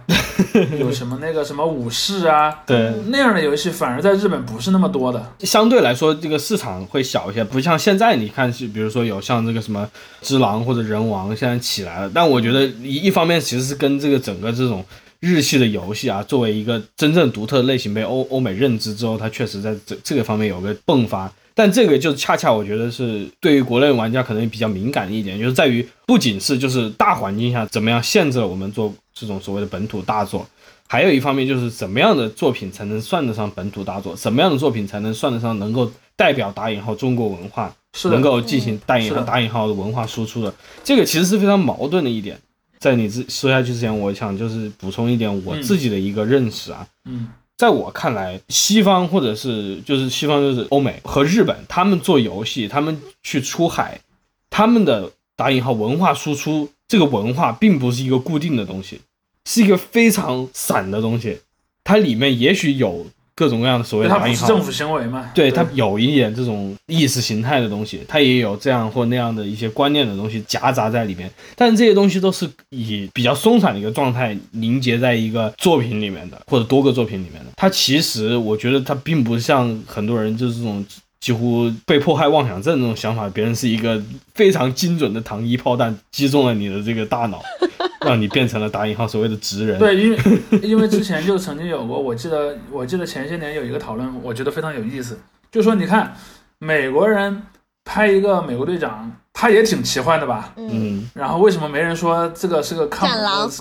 有什么那个什么武士啊，对，那样的游戏反而在日本不是那么多的。相对来说，这个市场会小一些，不像现在你看是，比如说有像这个什么只狼或者人王现在起来了，但我觉得一一方面其实是跟这个整个这种日系的游戏啊，作为一个真正独特的类型被欧欧美认知之后，它确实在这这个方面有个迸发。但这个就恰恰我觉得是对于国内玩家可能比较敏感的一点，就是在于不仅是就是大环境下怎么样限制了我们做这种所谓的本土大作，还有一方面就是怎么样的作品才能算得上本土大作，什么样的作品才能算得上能够代表打引号中国文化，是能够进行带引号打引号的文化输出的，这个其实是非常矛盾的一点。在你自说下去之前，我想就是补充一点我自己的一个认识啊，嗯在我看来，西方或者是就是西方就是欧美和日本，他们做游戏，他们去出海，他们的打引号文化输出，这个文化并不是一个固定的东西。是一个非常散的东西，它里面也许有各种各样的所谓的它打引号不是政府行为嘛？对它有一点这种意识形态的东西，它也有这样或那样的一些观念的东西夹杂在里面，但是这些东西都是以比较松散的一个状态凝结在一个作品里面的，或者多个作品里面的。它其实我觉得它并不像很多人就是这种。几乎被迫害妄想症这种想法，别人是一个非常精准的糖衣炮弹击中了你的这个大脑，让你变成了打引号所谓的直人。对，因为 因为之前就曾经有过，我记得我记得前些年有一个讨论，我觉得非常有意思，就说你看美国人拍一个美国队长，他也挺奇幻的吧？嗯，然后为什么没人说这个是个抗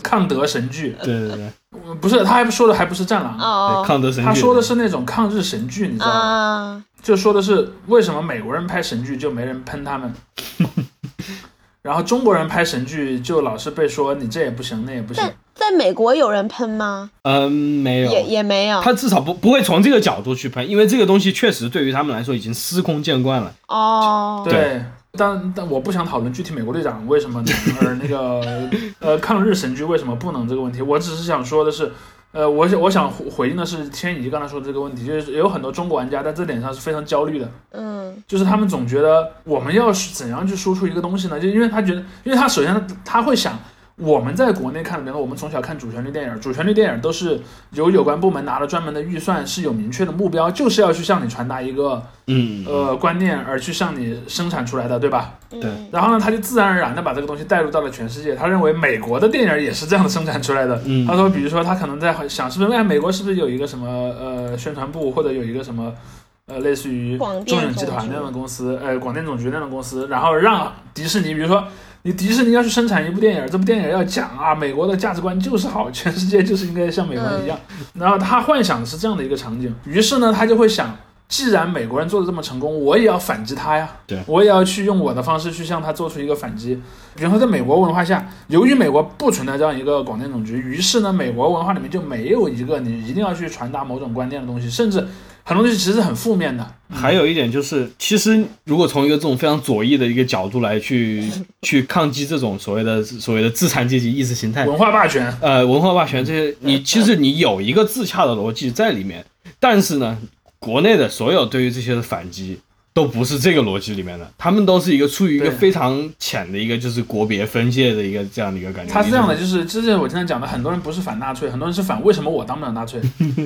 抗德神剧？对对对，呃不是，他还说的还不是战狼，哦抗德神剧，他说的是那种抗日神剧，你知道吗？啊，就说的是为什么美国人拍神剧就没人喷他们，然后中国人拍神剧就老是被说你这也不行那也不行在。在美国有人喷吗？嗯没有，也也没有。他至少不不会从这个角度去喷，因为这个东西确实对于他们来说已经司空见惯了。哦，对，但但我不想讨论具体美国队长为什么能，而那个呃抗日神剧为什么不能这个问题，我只是想说的是，呃，我想我想回回应的是天怡刚才说的这个问题，就是有很多中国玩家在这点上是非常焦虑的，嗯就是他们总觉得我们要是怎样去输出一个东西呢？就因为他觉得，因为他首先他会想。我们在国内看，比如说我们从小看主旋律电影，主旋律电影都是由有关部门拿了专门的预算，是有明确的目标，就是要去向你传达一个嗯，呃观念，而去向你生产出来的，对吧？嗯对然后呢，他就自然而然的把这个东西带入到了全世界。他认为美国的电影也是这样的生产出来的。嗯他说，比如说他可能在想，是不是哎，美国是不是有一个什么呃宣传部，或者有一个什么呃类似于中电影集团那样的公司，呃广电总局那样的公司，然后让迪士尼，比如说。你迪士尼要去生产一部电影，这部电影要讲啊，美国的价值观就是好，全世界就是应该像美国人一样。然后他幻想的是这样的一个场景，于是呢，他就会想，既然美国人做的这么成功，我也要反击他呀。对我也要去用我的方式去向他做出一个反击。比方说，在美国文化下，由于美国不存在这样一个广电总局，于是呢，美国文化里面就没有一个你一定要去传达某种观念的东西，甚至很多东西其实是很负面的。还有一点就是，其实如果从一个这种非常左翼的一个角度来去去抗击这种所谓的所谓的资产阶级意识形态，文化霸权，呃，文化霸权这些，你其实你有一个自洽的逻辑在里面，但是呢，国内的所有对于这些的反击都不是这个逻辑里面的，他们都是一个处于一个非常浅的一个就是国别分界的一个这样的一个感觉。他是这样的，就是这是我经常讲的，很多人不是反纳粹，很多人是反为什么我当不了纳粹，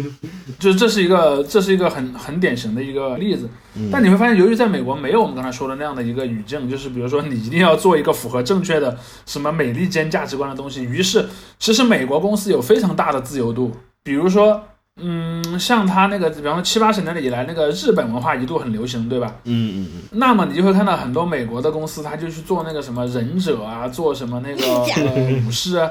就是这是一个这是一个很很典型的一个例子。但你会发现，由于在美国没有我们刚才说的那样的一个语境，就是比如说你一定要做一个符合正确的什么美利坚价值观的东西，于是其实美国公司有非常大的自由度，比如说。嗯，像他那个，比方说七八十年代以来，那个日本文化一度很流行，对吧？嗯嗯嗯，那么你就会看到很多美国的公司，他就去做那个什么忍者啊，做什么那个 呃武士啊，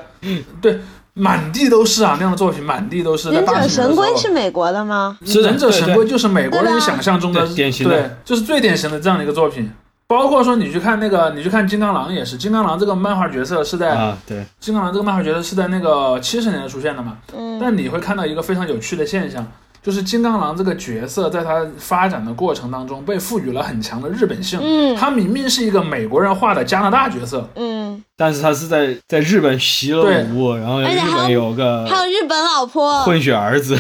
对，满地都是啊那样的作品，满地都是。忍者神龟是美国的吗？是忍者神龟就是美国人想象中的典型的对，就是最典型的这样的一个作品。包括说你去看那个，你去看金刚狼也是，金刚狼这个漫画角色是在、啊，对，金刚狼这个漫画角色是在那个七十年代出现的嘛？嗯。但你会看到一个非常有趣的现象，就是金刚狼这个角色在他发展的过程当中被赋予了很强的日本性。嗯。他明明是一个美国人画的加拿大角色，嗯，但是他是在在日本习了对。武，然后日本有个还有日本老婆，混血儿子，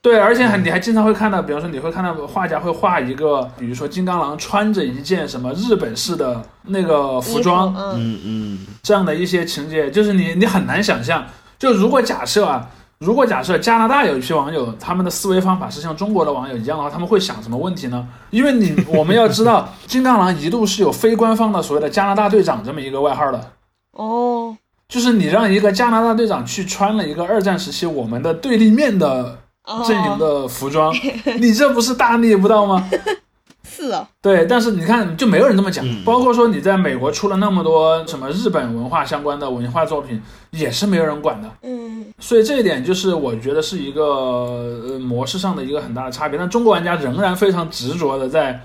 对，而且还你还经常会看到，比方说你会看到画家会画一个，比如说金刚狼穿着一件什么日本式的那个服装，嗯嗯嗯，这样的一些情节，就是你你很难想象。就如果假设啊，如果假设加拿大有一批网友，他们的思维方法是像中国的网友一样的话，他们会想什么问题呢？因为你我们要知道，金刚狼一度是有非官方的所谓的加拿大队长这么一个外号的。哦，就是你让一个加拿大队长去穿了一个二战时期我们的对立面的哦阵营的服装，你这不是大逆不道吗？是哦，对，但是你看，就没有人这么讲。嗯包括说你在美国出了那么多什么日本文化相关的文化作品，也是没有人管的。嗯所以这一点就是我觉得是一个呃模式上的一个很大的差别。但中国玩家仍然非常执着的在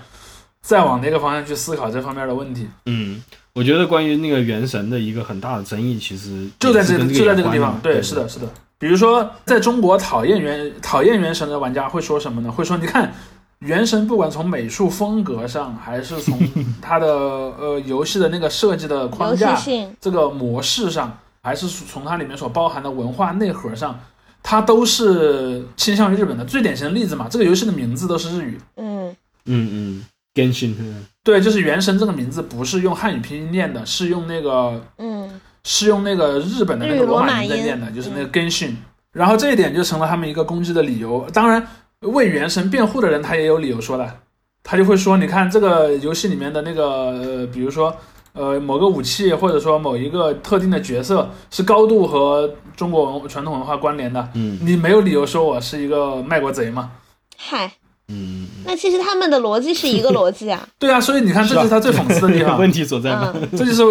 在往那个方向去思考这方面的问题，嗯，我觉得关于那个原神的一个很大的争议，其实就在这就在这个地方。对，是的，是的。比如说，在中国讨厌原讨厌原神的玩家会说什么呢？会说你看。原神不管从美术风格上，还是从它的呃游戏的那个设计的框游戏架，性，这个模式上，还是从它里面所包含的文化内核上，它都是倾向于日本的。最典型的例子嘛，这个游戏的名字都是日语。嗯嗯嗯，Genshin，嗯对，就是《原神》这个名字不是用汉语拼音念的，是用那个嗯是用那个日本的那个罗马音音在念的，就是那个 Genshin。然后这一点就成了他们一个攻击的理由。当然，为《原神》辩护的人他也有理由说的，他就会说，你看这个游戏里面的那个，呃，比如说。呃，某个武器或者说某一个特定的角色是高度和中国文传统文化关联的，嗯你没有理由说我是一个卖国贼嘛？嗨，嗯，那其实他们的逻辑是一个逻辑啊。对啊，所以你看，这就是他最讽刺的地方。问题所在嘛。嗯 这就是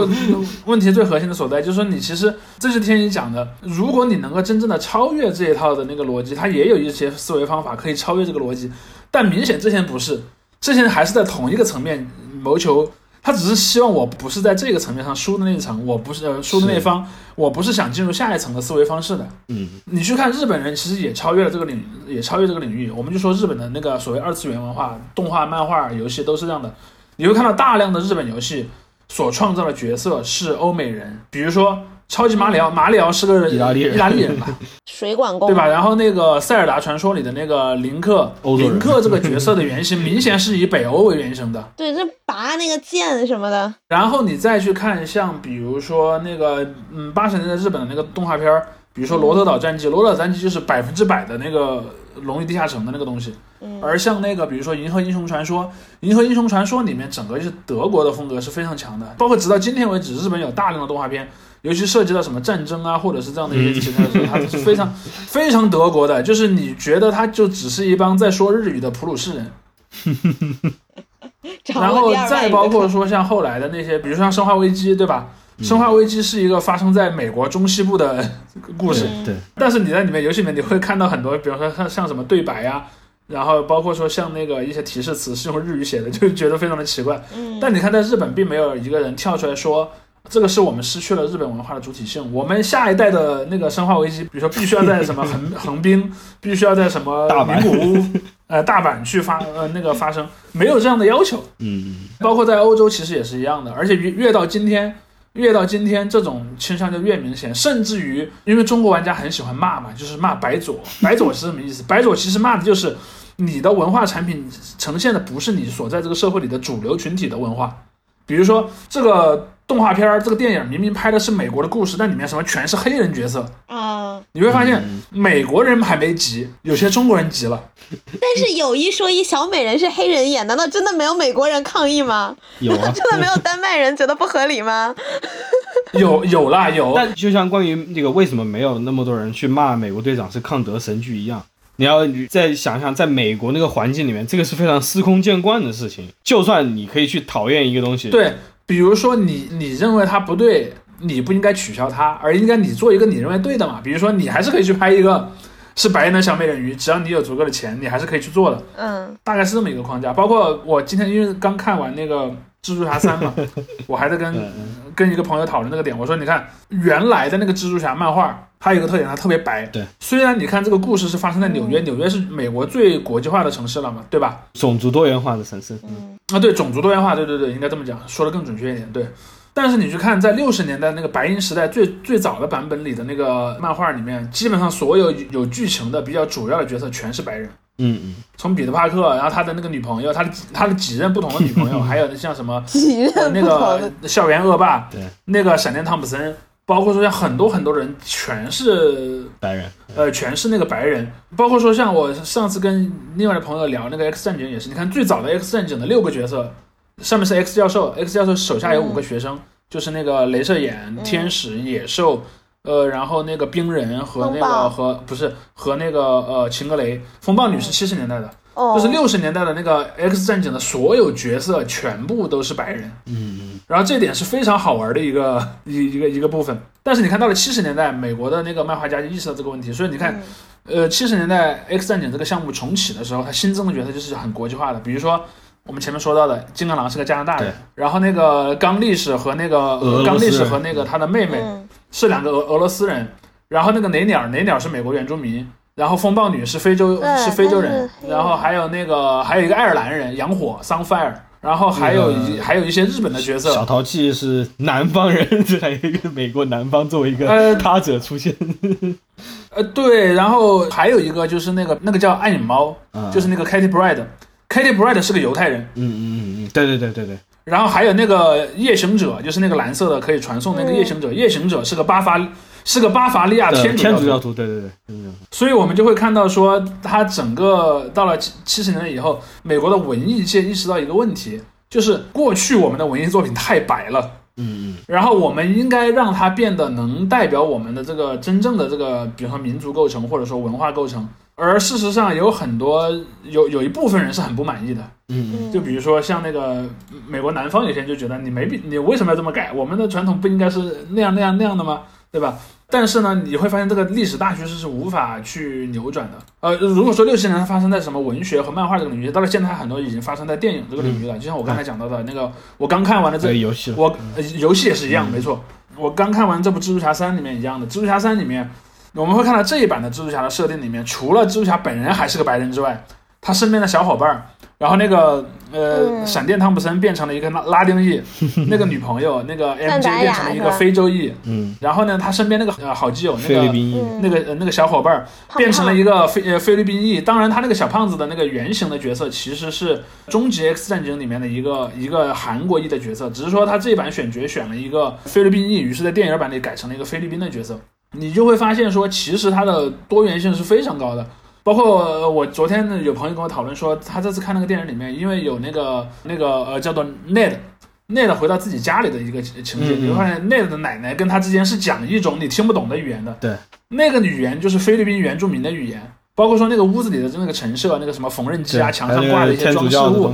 问题最核心的所在，就是说你其实这是天一讲的，如果你能够真正的超越这一套的那个逻辑，它也有一些思维方法可以超越这个逻辑，但明显之前不是，之前还是在同一个层面谋求。他只是希望我不是在这个层面上输的那一层，我不是呃输的那一方，我不是想进入下一层的思维方式的。嗯你去看日本人，其实也超越了这个领，也超越这个领域。我们就说日本的那个所谓二次元文化，动画、漫画、游戏都是这样的。你会看到大量的日本游戏所创造的角色是欧美人，比如说超级马里奥，马里奥是个意大利人意大利人吧，水管工对吧？？然后那个塞尔达传说里的那个林克，林克这个角色的原型 明显是以北欧为原型的。对，这拔那个剑什么的，然后你再去看像比如说那个嗯八十年代日本的那个动画片儿，比如说《罗德岛战记》，《罗德岛战记》就是百分之百的那个龙与地下城的那个东西。嗯而像那个比如说《银河英雄传说》，《银河英雄传说》里面整个就是德国的风格是非常强的，包括直到今天为止，日本有大量的动画片。尤其涉及到什么战争啊，或者是这样的一些题材的时候，它是非常 非常德国的。就是你觉得他就只是一帮在说日语的普鲁士人，然后再包括说像后来的那些，比如说像《生化危机》，对吧？生化危机》是一个发生在美国中西部的故事，嗯对，但是你在里面游戏里面你会看到很多，比如说像像什么对白呀、然后包括说像那个一些提示词是用日语写的，就觉得非常的奇怪。嗯但你看在日本，并没有一个人跳出来说。这个是我们失去了日本文化的主体性。我们下一代的那个生化危机，比如说必须要在什么横 横滨，必须要在什么大阪名古屋、呃大阪去发呃那个发生，没有这样的要求。嗯包括在欧洲其实也是一样的，而且越越到今天，越到今天这种倾向就越明显，甚至于因为中国玩家很喜欢骂嘛，就是骂白左，白左是什么意思？白左其实骂的就是你的文化产品呈现的不是你所在这个社会里的主流群体的文化，比如说这个动画片儿、这个电影明明拍的是美国的故事，但里面什么全是黑人角色，啊，你会发现嗯美国人还没急，有些中国人急了。但是有一说一，小美人是黑人演，难道真的没有美国人抗议吗？有啊。真的没有丹麦人觉得不合理吗？有有啦有，但就像关于那个为什么没有那么多人去骂美国队长是抗德神剧一样，你要再想想，在美国那个环境里面，这个是非常司空见惯的事情。就算你可以去讨厌一个东西，，对，比如说你你认为它不对，你不应该取消它，而应该你做一个你认为对的嘛。比如说你还是可以去拍一个是白人的小美人鱼，只要你有足够的钱，你还是可以去做的，嗯大概是这么一个框架。包括我今天因为刚看完那个蜘蛛侠三嘛，我还在跟嗯跟一个朋友讨论那个点，我说你看原来的那个蜘蛛侠漫画，它有一个特点，它特别白。对，虽然你看这个故事是发生在纽约，纽约是美国最国际化的城市了嘛，对吧？种族多元化的城市，嗯啊，对，种族多元化，对对对，应该这么讲，说的更准确一点，对。但是你去看，在六十年代那个白银时代最最早的版本里的那个漫画里面，基本上所有有剧情的比较主要的角色全是白人，嗯嗯，从彼得帕克，然后他的那个女朋友，他的他的几任不同的女朋友，还有像什么几呃那个校园恶霸，对，那个闪电汤普森，包括说像很多很多人全是白人，呃，全是那个白人，包括说像我上次跟另外的朋友聊那个 X 战警也是，你看最早的 X 战警的六个角色，上面是 X 教授，X 教授手下有五个学生，就是那个镭射眼、天使、野兽，呃，然后那个冰人和那个和不是和那个呃秦格雷，风暴女是七十年代的，哦，就是六十年代的那个 X 战警的所有角色全部都是白人，嗯嗯，然后这点是非常好玩的一个一一个一个部分。但是你看到了七十年代，美国的那个漫画家就意识到这个问题，所以你看，呃，七十年代 X 战警这个项目重启的时候，它新增的角色就是很国际化的，比如说。我们前面说到的金刚狼是个加拿大人，然后那个刚力士和那个俄罗斯刚力士和那个他的妹妹嗯是两个俄俄罗斯人，然后那个雷鸟雷鸟是美国原住民，然后风暴女是非洲是非洲人，然后还有那个还有一个爱尔兰人洋火 Sunfire，然后还有一那个还有一些日本的角色，小淘气是南方人，这还有一个美国南方作为一呃个他者出现。呃，对，然后还有一个就是那个那个叫暗影猫，嗯。就是那个 Katy Bride。Katy Bride 是个犹太人，嗯嗯嗯嗯，对对对对对，然后还有那个夜行者，就是那个蓝色的可以传送那个夜行者，夜行者是个巴伐是个巴伐利亚对天主教徒。天主教徒，对对对，所以我们就会看到说，他整个到了七七十年代以后，美国的文艺界意识到一个问题，就是过去我们的文艺作品太白了。嗯然后我们应该让它变得能代表我们的这个真正的这个，比如说民族构成或者说文化构成。而事实上，有很多有有一部分人是很不满意的，嗯嗯就比如说像那个美国南方有些人就觉得你没必你为什么要这么改？我们的传统不应该是那样那样那样的吗？对吧？但是呢，你会发现这个历史大趋势是无法去扭转的。呃，如果说六十年代发生在什么文学和漫画这个领域，到了现在很多已经发生在电影这个领域了。就像我刚才讲到的那个，我刚看完了这这个游戏，我呃游戏也是一样，没错。我刚看完这部《蜘蛛侠三》里面一样的，《蜘蛛侠三》里面我们会看到这一版的蜘蛛侠的设定里面，除了蜘蛛侠本人还是个白人之外，他身边的小伙伴儿，然后那个呃，嗯。闪电汤普森变成了一个拉拉丁裔，那个女朋友那个 赞 MJ 变成了一个非洲裔，嗯，然后呢，他身边那个呃好基友那个。菲律宾裔，嗯。那个呃那个小伙伴儿变成了一个菲呃菲律宾裔，当然他那个小胖子的那个原型的角色其实是《终极 X 战警》里面的一个一个韩国裔的角色，只是说他这一版选角选了一个菲律宾裔，于是在电影版里改成了一个菲律宾的角色，你就会发现说其实它的多元性是非常高的。包括呃我昨天呢有朋友跟我讨论说，他这次看那个电影里面，因为有那个那个呃叫做 Ned。Ned 回到自己家里的一个情情节，你会发现 Ned 的奶奶跟他之间是讲一种你听不懂的语言的。对，那个语言就是菲律宾原住民的语言，包括说那个屋子里的那个陈设，那个什么缝纫机啊，墙上挂的一些装饰物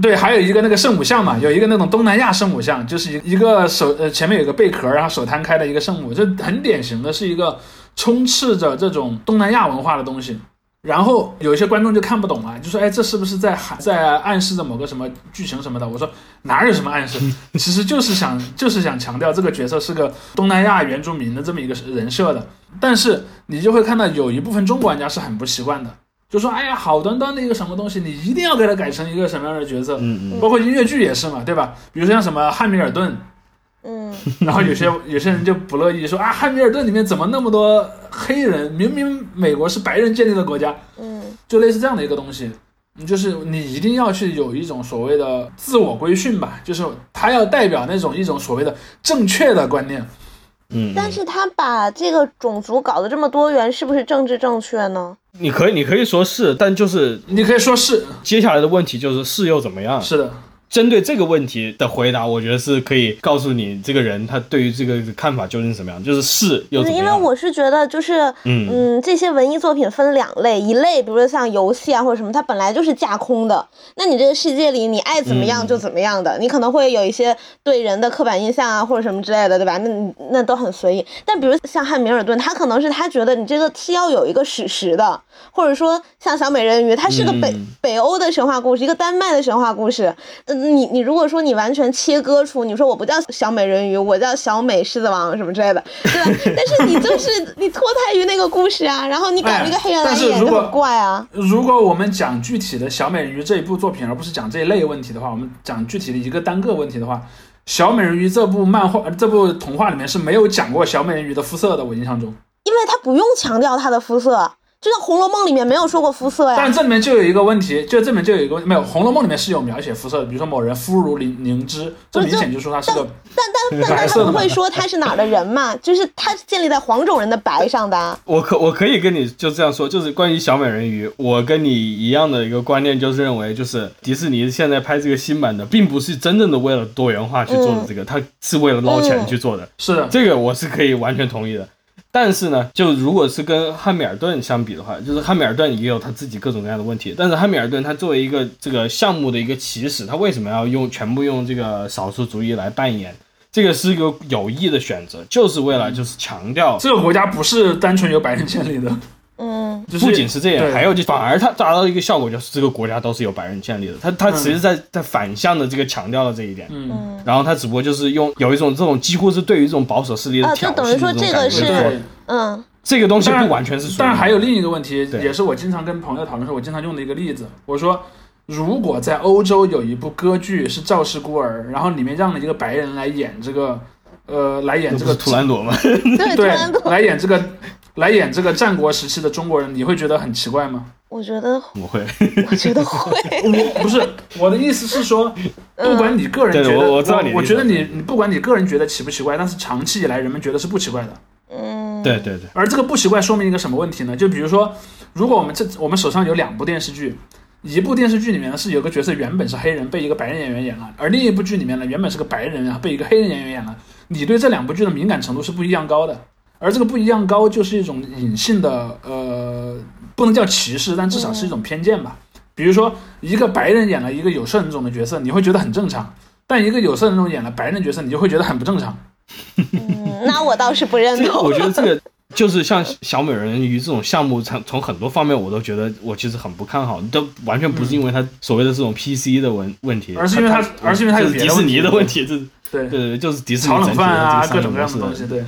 对，还有一个那个圣母像嘛，有一个那种东南亚圣母像，就是一一个手呃前面有个贝壳，然后手摊开的一个圣母，这很典型的是一个充斥着这种东南亚文化的东西。然后有一些观众就看不懂了，就说哎，这是不是在喊在暗示着某个什么剧情什么的？我说哪有什么暗示，其实就是想就是想强调这个角色是个东南亚原住民的这么一个人设的。但是你就会看到有一部分中国玩家是很不习惯的，就说哎呀，好端端的一个什么东西，你一定要给它改成一个什么样的角色？嗯嗯，包括音乐剧也是嘛，对吧？比如说像什么汉密尔顿，嗯，然后有些有些人就不乐意说啊，汉密尔顿里面怎么那么多黑人？明明美国是白人建立的国家，嗯，就类似这样的一个东西。你就是你一定要去有一种所谓的自我规训吧，就是他要代表那种一种所谓的正确的观念。嗯，但是他把这个种族搞得这么多元，是不是政治正确呢？你可以你可以说是，但就是你可以说是接下来的问题就是是又怎么样？是的，针对这个问题的回答，我觉得是可以告诉你这个人他对于这个看法究竟是怎么样，就是是又怎么样？因为我是觉得，就是嗯嗯，这些文艺作品分两类，一类比如说像游戏啊或者什么，它本来就是架空的。那你这个世界里，你爱怎么样就怎么样的，你可能会有一些对人的刻板印象啊或者什么之类的，对吧？那你那都很随意。但比如像汉密尔顿，他可能是他觉得你这个是要有一个史实的，或者说像小美人鱼，它是个北、嗯北欧的神话故事，一个丹麦的神话故事。嗯，你你如果说你完全切割出，你说我不叫小美人鱼，我叫小美狮子王什么之类的，对吧？但是你就是你脱胎于那个故事啊，然后你搞一个黑人来演就很怪啊。如果我们讲具体的小美人鱼这一部作品，而不是讲这一类问题的话，我们讲具体的一个单个问题的话，小美人鱼这部漫画、这部童话里面是没有讲过小美人鱼的肤色的，我印象中。因为他不用强调他的肤色，就像《红楼梦》里面没有说过肤色呀。但这里面就有一个问题，就这里面就有一个问题没有，《红楼梦》里面是有描写肤色的，比如说某人肤如凝凝脂，这明显就说他是个但但但但他不会说他是哪儿的人嘛，就是他是建立在黄种人的白上的啊。我可我可以跟你就这样说，就是关于小美人鱼，我跟你一样的一个观念，就是认为，就是迪士尼现在拍这个新版的，并不是真正的为了多元化去做的这个，它是为了捞钱去做的，是的，这个我是可以完全同意的。但是呢，就如果是跟汉密尔顿相比的话，就是汉密尔顿也有他自己各种各样的问题。但是汉密尔顿他作为一个这个项目的一个起始，他为什么要用全部用这个少数族裔来扮演？这个是一个有意的选择，就是为了就是强调这个国家不是单纯由白人建立的，嗯，就不仅是这样，还有就反而他达到一个效果，就是这个国家都是由白人建立的。他他其实在在反向的这个强调了这一点。嗯，然后他只不过就是用有一种这种几乎是对于这种保守势力的啊挑衅就等于说的这个是感觉对。嗯这个东西不完全是属于，当然还有另一个问题，也是我经常跟朋友讨论时候，我经常用的一个例子。我说，如果在欧洲有一部歌剧是《赵氏孤儿》，然后里面让了一个白人来演这个，呃，来演这个图兰朵吗？对，来演这个来演这个战国时期的中国人，你会觉得很奇怪吗？我觉得，我会，我觉得会，我不是我的意思是说，不管你个人觉得，我我知道你我觉得你你不管你个人觉得奇不奇怪，但是长期以来人们觉得是不奇怪的。嗯，对对对，而这个不奇怪说明一个什么问题呢？就比如说，如果我们这我们手上有两部电视剧，一部电视剧里面呢是有个角色原本是黑人被一个白人演员演了，而另一部剧里面呢原本是个白人然后被一个黑人演员演了，你对这两部剧的敏感程度是不一样高的。而这个不一样高就是一种隐性的呃，不能叫歧视，但至少是一种偏见吧。比如说，一个白人演了一个有色人种的角色，你会觉得很正常；但一个有色人种演了白人角色，你就会觉得很不正常。嗯，那我倒是不认同。我觉得这个就是像小美人鱼这种项目，从从很多方面我都觉得我其实很不看好，都完全不是因为它所谓的这种 PC 的问问题，而是因为它而是因为它是迪士尼的问题这对对，对，就是迪士尼炒冷整体的各种各样的东西，对。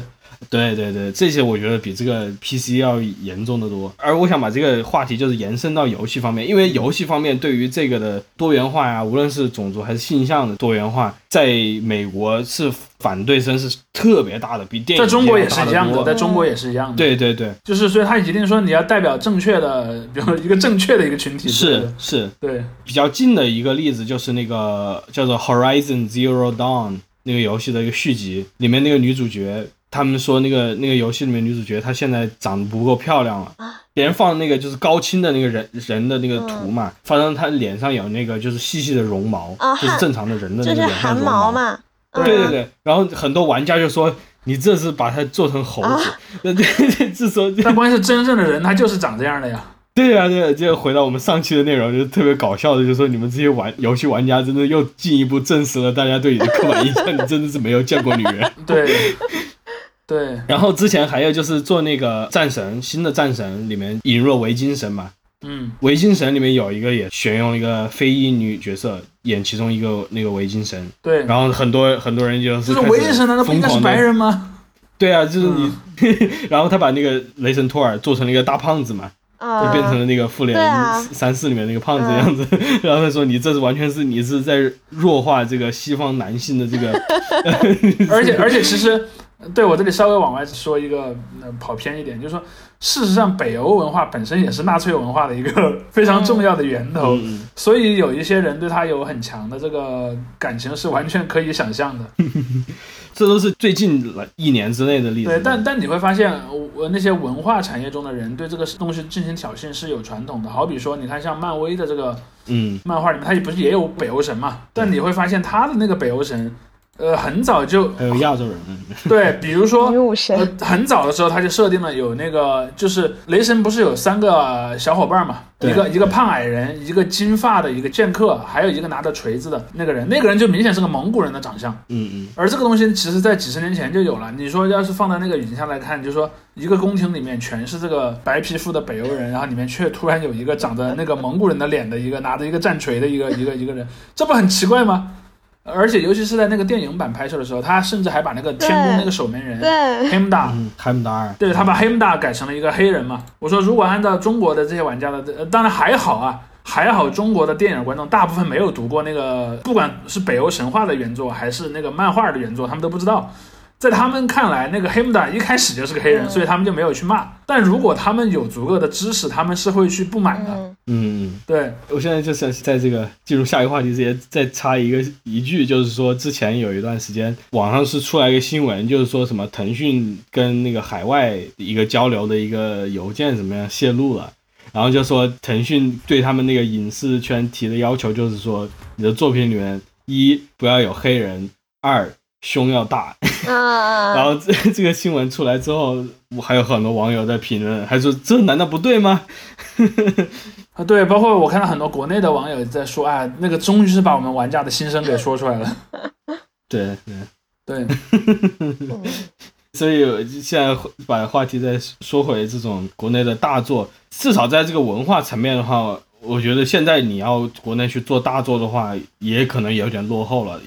对对对，这些我觉得比这个 PC 要严重的多。而我想把这个话题就是延伸到游戏方面，因为游戏方面对于这个的多元化呀，无论是种族还是性向的多元化，在美国是反对声是特别大的，比电影在中国也是一样的，在中国也是一样的。，对对对，就是所以他一定说你要代表正确的，比如说一个正确的一个群体。是是，对，比较近的一个例子就是那个叫做 Horizon Zero Dawn 那个游戏的一个续集，里面那个女主角，他们说那个那个游戏里面女主角她现在长得不够漂亮了啊。别人放那个就是高清的那个人人的那个图嘛，发现她脸上有那个就是细细的绒毛，啊就是正常的人的那就是个脸上毛嘛。对嗯，对对对，然后很多玩家就说你这是把它做成猴子，那这这说但关键是真正的人他就是长这样的呀。对呀、对呀、就回到我们上期的内容，就是特别搞笑的，就是说你们这些玩游戏玩家真的又进一步证实了大家对你的刻板印象，你真的是没有见过女人。对，对，然后之前还有就是做那个战神新的战神里面引入了维京神嘛，嗯，维京神里面有一个也选用了一个非裔女角色演其中一个那个维京神，对。然后很多很多人就是就是维京神难道不应该白人吗？对啊，就是你，然后他把那个雷神托尔做成了一个大胖子嘛，就啊，变成了那个复联三四里面那个胖子的样子，然后他说你这是完全是你是在弱化这个西方男性的这个，而且而且其实，对我这里稍微往外说一个、呃、跑偏一点，就是说，事实上北欧文化本身也是纳粹文化的一个 非常重要的源头，嗯所以有一些人对他有很强的这个感情是完全可以想象的。这都是最近一年之内的例子。对，但但你会发现，我那些文化产业中的人对这个东西进行挑衅是有传统的。好比说，你看像漫威的这个嗯，漫画里面，它不是也有北欧神嘛？但你会发现他的那个北欧神，呃，很早就还有亚洲人，嗯对，比如说女武神呃，很早的时候他就设定了有那个，就是雷神不是有三个小伙伴嘛？一个一个胖矮人，一个金发的一个剑客，还有一个拿着锤子的那个人。那个人就明显是个蒙古人的长相。嗯嗯，而这个东西其实在几十年前就有了。你说要是放在那个语境下来看，就是说一个宫廷里面全是这个白皮肤的北欧人，然后里面却突然有一个长着那个蒙古人的脸的一个拿着一个战锤的一个一个一个人，这不很奇怪吗？而且尤其是在那个电影版拍摄的时候，他甚至还把那个天宫那个守门人对尔，对他把黑姆达改成了一个黑人嘛。我说如果按照中国的这些玩家的，呃当然还好啊，还好中国的电影观众大部分没有读过那个，不管是北欧神话的原作还是那个漫画的原作，他们都不知道。在他们看来，那个黑姆达一开始就是个黑人，嗯所以他们就没有去骂。但如果他们有足够的知识，他们是会去不满的。嗯。对，我现在就想在这个进入下一个话题之前，再插一个一句，就是说之前有一段时间，网上是出来一个新闻，就是说什么腾讯跟那个海外一个交流的一个邮件怎么样泄露了，然后就说腾讯对他们那个影视圈提的要求就是说，你的作品里面一不要有黑人，二胸要大，啊，然后这 这个新闻出来之后，我还有很多网友在评论，还说这难道不对吗？啊对，包括我看到很多国内的网友在说，啊，那个终于是把我们玩家的心声给说出来了。对对。对，嗯所以现在把话题再说回这种国内的大作，至少在这个文化层面的话，我觉得现在你要国内去做大作的话，也可能有点落后了。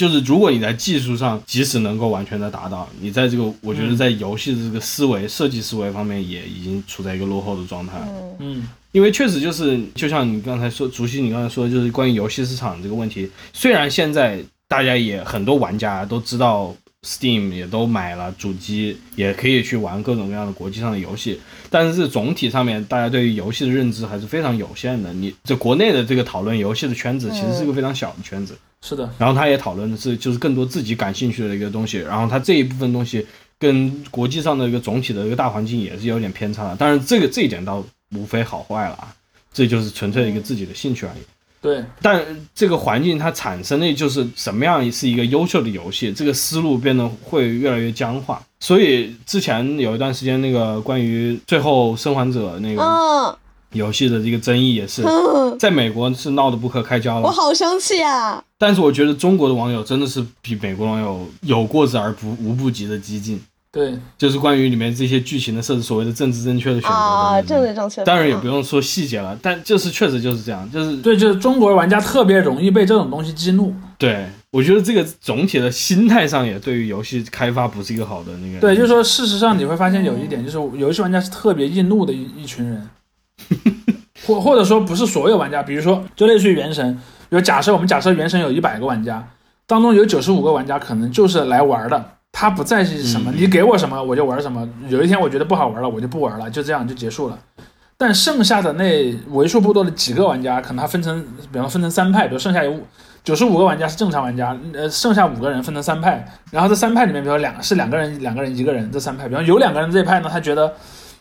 就是如果你在技术上即使能够完全的达到，你在这个我觉得在游戏的这个思维、设计思维方面也已经处在一个落后的状态了。嗯因为确实就是，就像你刚才说，竹溪你刚才说的，就是关于游戏市场这个问题。虽然现在大家也很多玩家都知道 Steam 也都买了主机，也可以去玩各种各样的国际上的游戏，但是总体上面大家对于游戏的认知还是非常有限的。你这国内的这个讨论游戏的圈子其实是一个非常小的圈子，是的，然后他也讨论的是就是更多自己感兴趣的一个东西，然后他这一部分东西跟国际上的一个总体的一个大环境也是有点偏差的。但是，这个这一点倒无非好坏了啊，这就是纯粹的一个自己的兴趣而已。对，但这个环境它产生的就是什么样是一个优秀的游戏，这个思路变得会越来越僵化。所以之前有一段时间，那个关于最后生还者那个嗯游戏的这个争议也是嗯，在美国是闹得不可开交了我。好生气啊！但是我觉得中国的网友真的是比美国网友有过之而不无不及的激进，对，就是关于里面这些剧情的设置，所谓的政治正确的选择啊，政治正确。当然也不用说细节了，但就是确实就是这样，就是对，就是中国玩家特别容易被这种东西激怒。对，我觉得这个总体的心态上也对于游戏开发不是一个好的那个。对，就是说，事实上你会发现有一点，就是游戏玩家是特别易怒的一一群人，或或者说不是所有玩家，比如说就类似于原神，比如假设我们假设原神有一百个玩家，当中有九十五个玩家可能就是来玩的，他不在意什么，嗯你给我什么我就玩什么，有一天我觉得不好玩了，我就不玩了，就这样就结束了。但剩下的那为数不多的几个玩家，可能他分成，比方分成三派，比如剩下有五九十五个玩家是正常玩家，呃，剩下五个人分成三派，然后这三派里面，比如两是两个人，两个人一个人，这三派，比方有两个人这一派呢，他觉得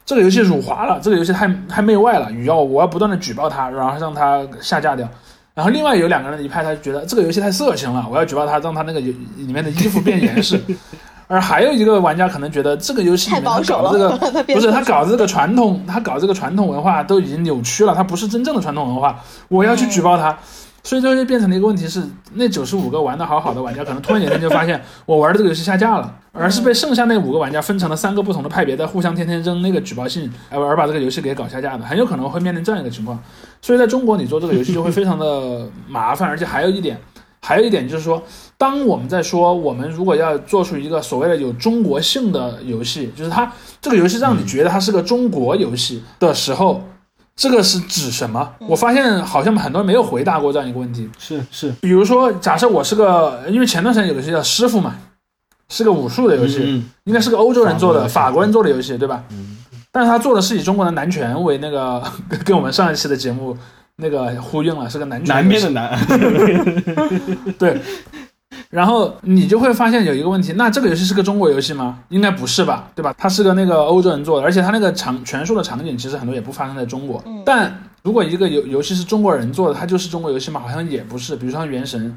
这个游戏辱华了，这个游戏太太媚外了，要我要不断的举报他，然后让他下架掉。然后另外有两个人一派，他就觉得这个游戏太色情了，我要举报他，让他那个里面的衣服变严实。而还有一个玩家可能觉得这个游戏里太面他搞的这个 不是他搞的这个传统，他搞这个传统文化都已经扭曲了，他不是真正的传统文化，我要去举报他，所以这就变成了一个问题是，那九十五个玩的好好的玩家，可能突然有一天就发现我玩的这个游戏下架了，而是被剩下那五个玩家分成了三个不同的派别，在互相天天扔那个举报信，而而把这个游戏给搞下架的，很有可能会面临这样一个情况。所以在中国，你做这个游戏就会非常的 麻烦，而且还有一点。还有一点就是说，当我们在说我们如果要做出一个所谓的有中国性的游戏，就是它这个游戏让你觉得它是个中国游戏的时候，这个是指什么？我发现好像很多人没有回答过这样一个问题。是是比如说，假设我是个，因为前段时间有个游戏叫《师傅》嘛，是个武术的游戏，嗯应该是个欧洲人做的，法国人做的游戏，对吧？嗯但是他做的是以中国的男权为那个，跟我们上一期的节目那个呼应了，是个男权游戏南边的南，对，然后你就会发现有一个问题，那这个游戏是个中国游戏吗？应该不是吧，对吧？它是个那个欧洲人做的，而且它那个场全数的场景其实很多也不发生在中国。嗯但如果一个游游戏是中国人做的，它就是中国游戏吗？好像也不是。比如说像《原神》，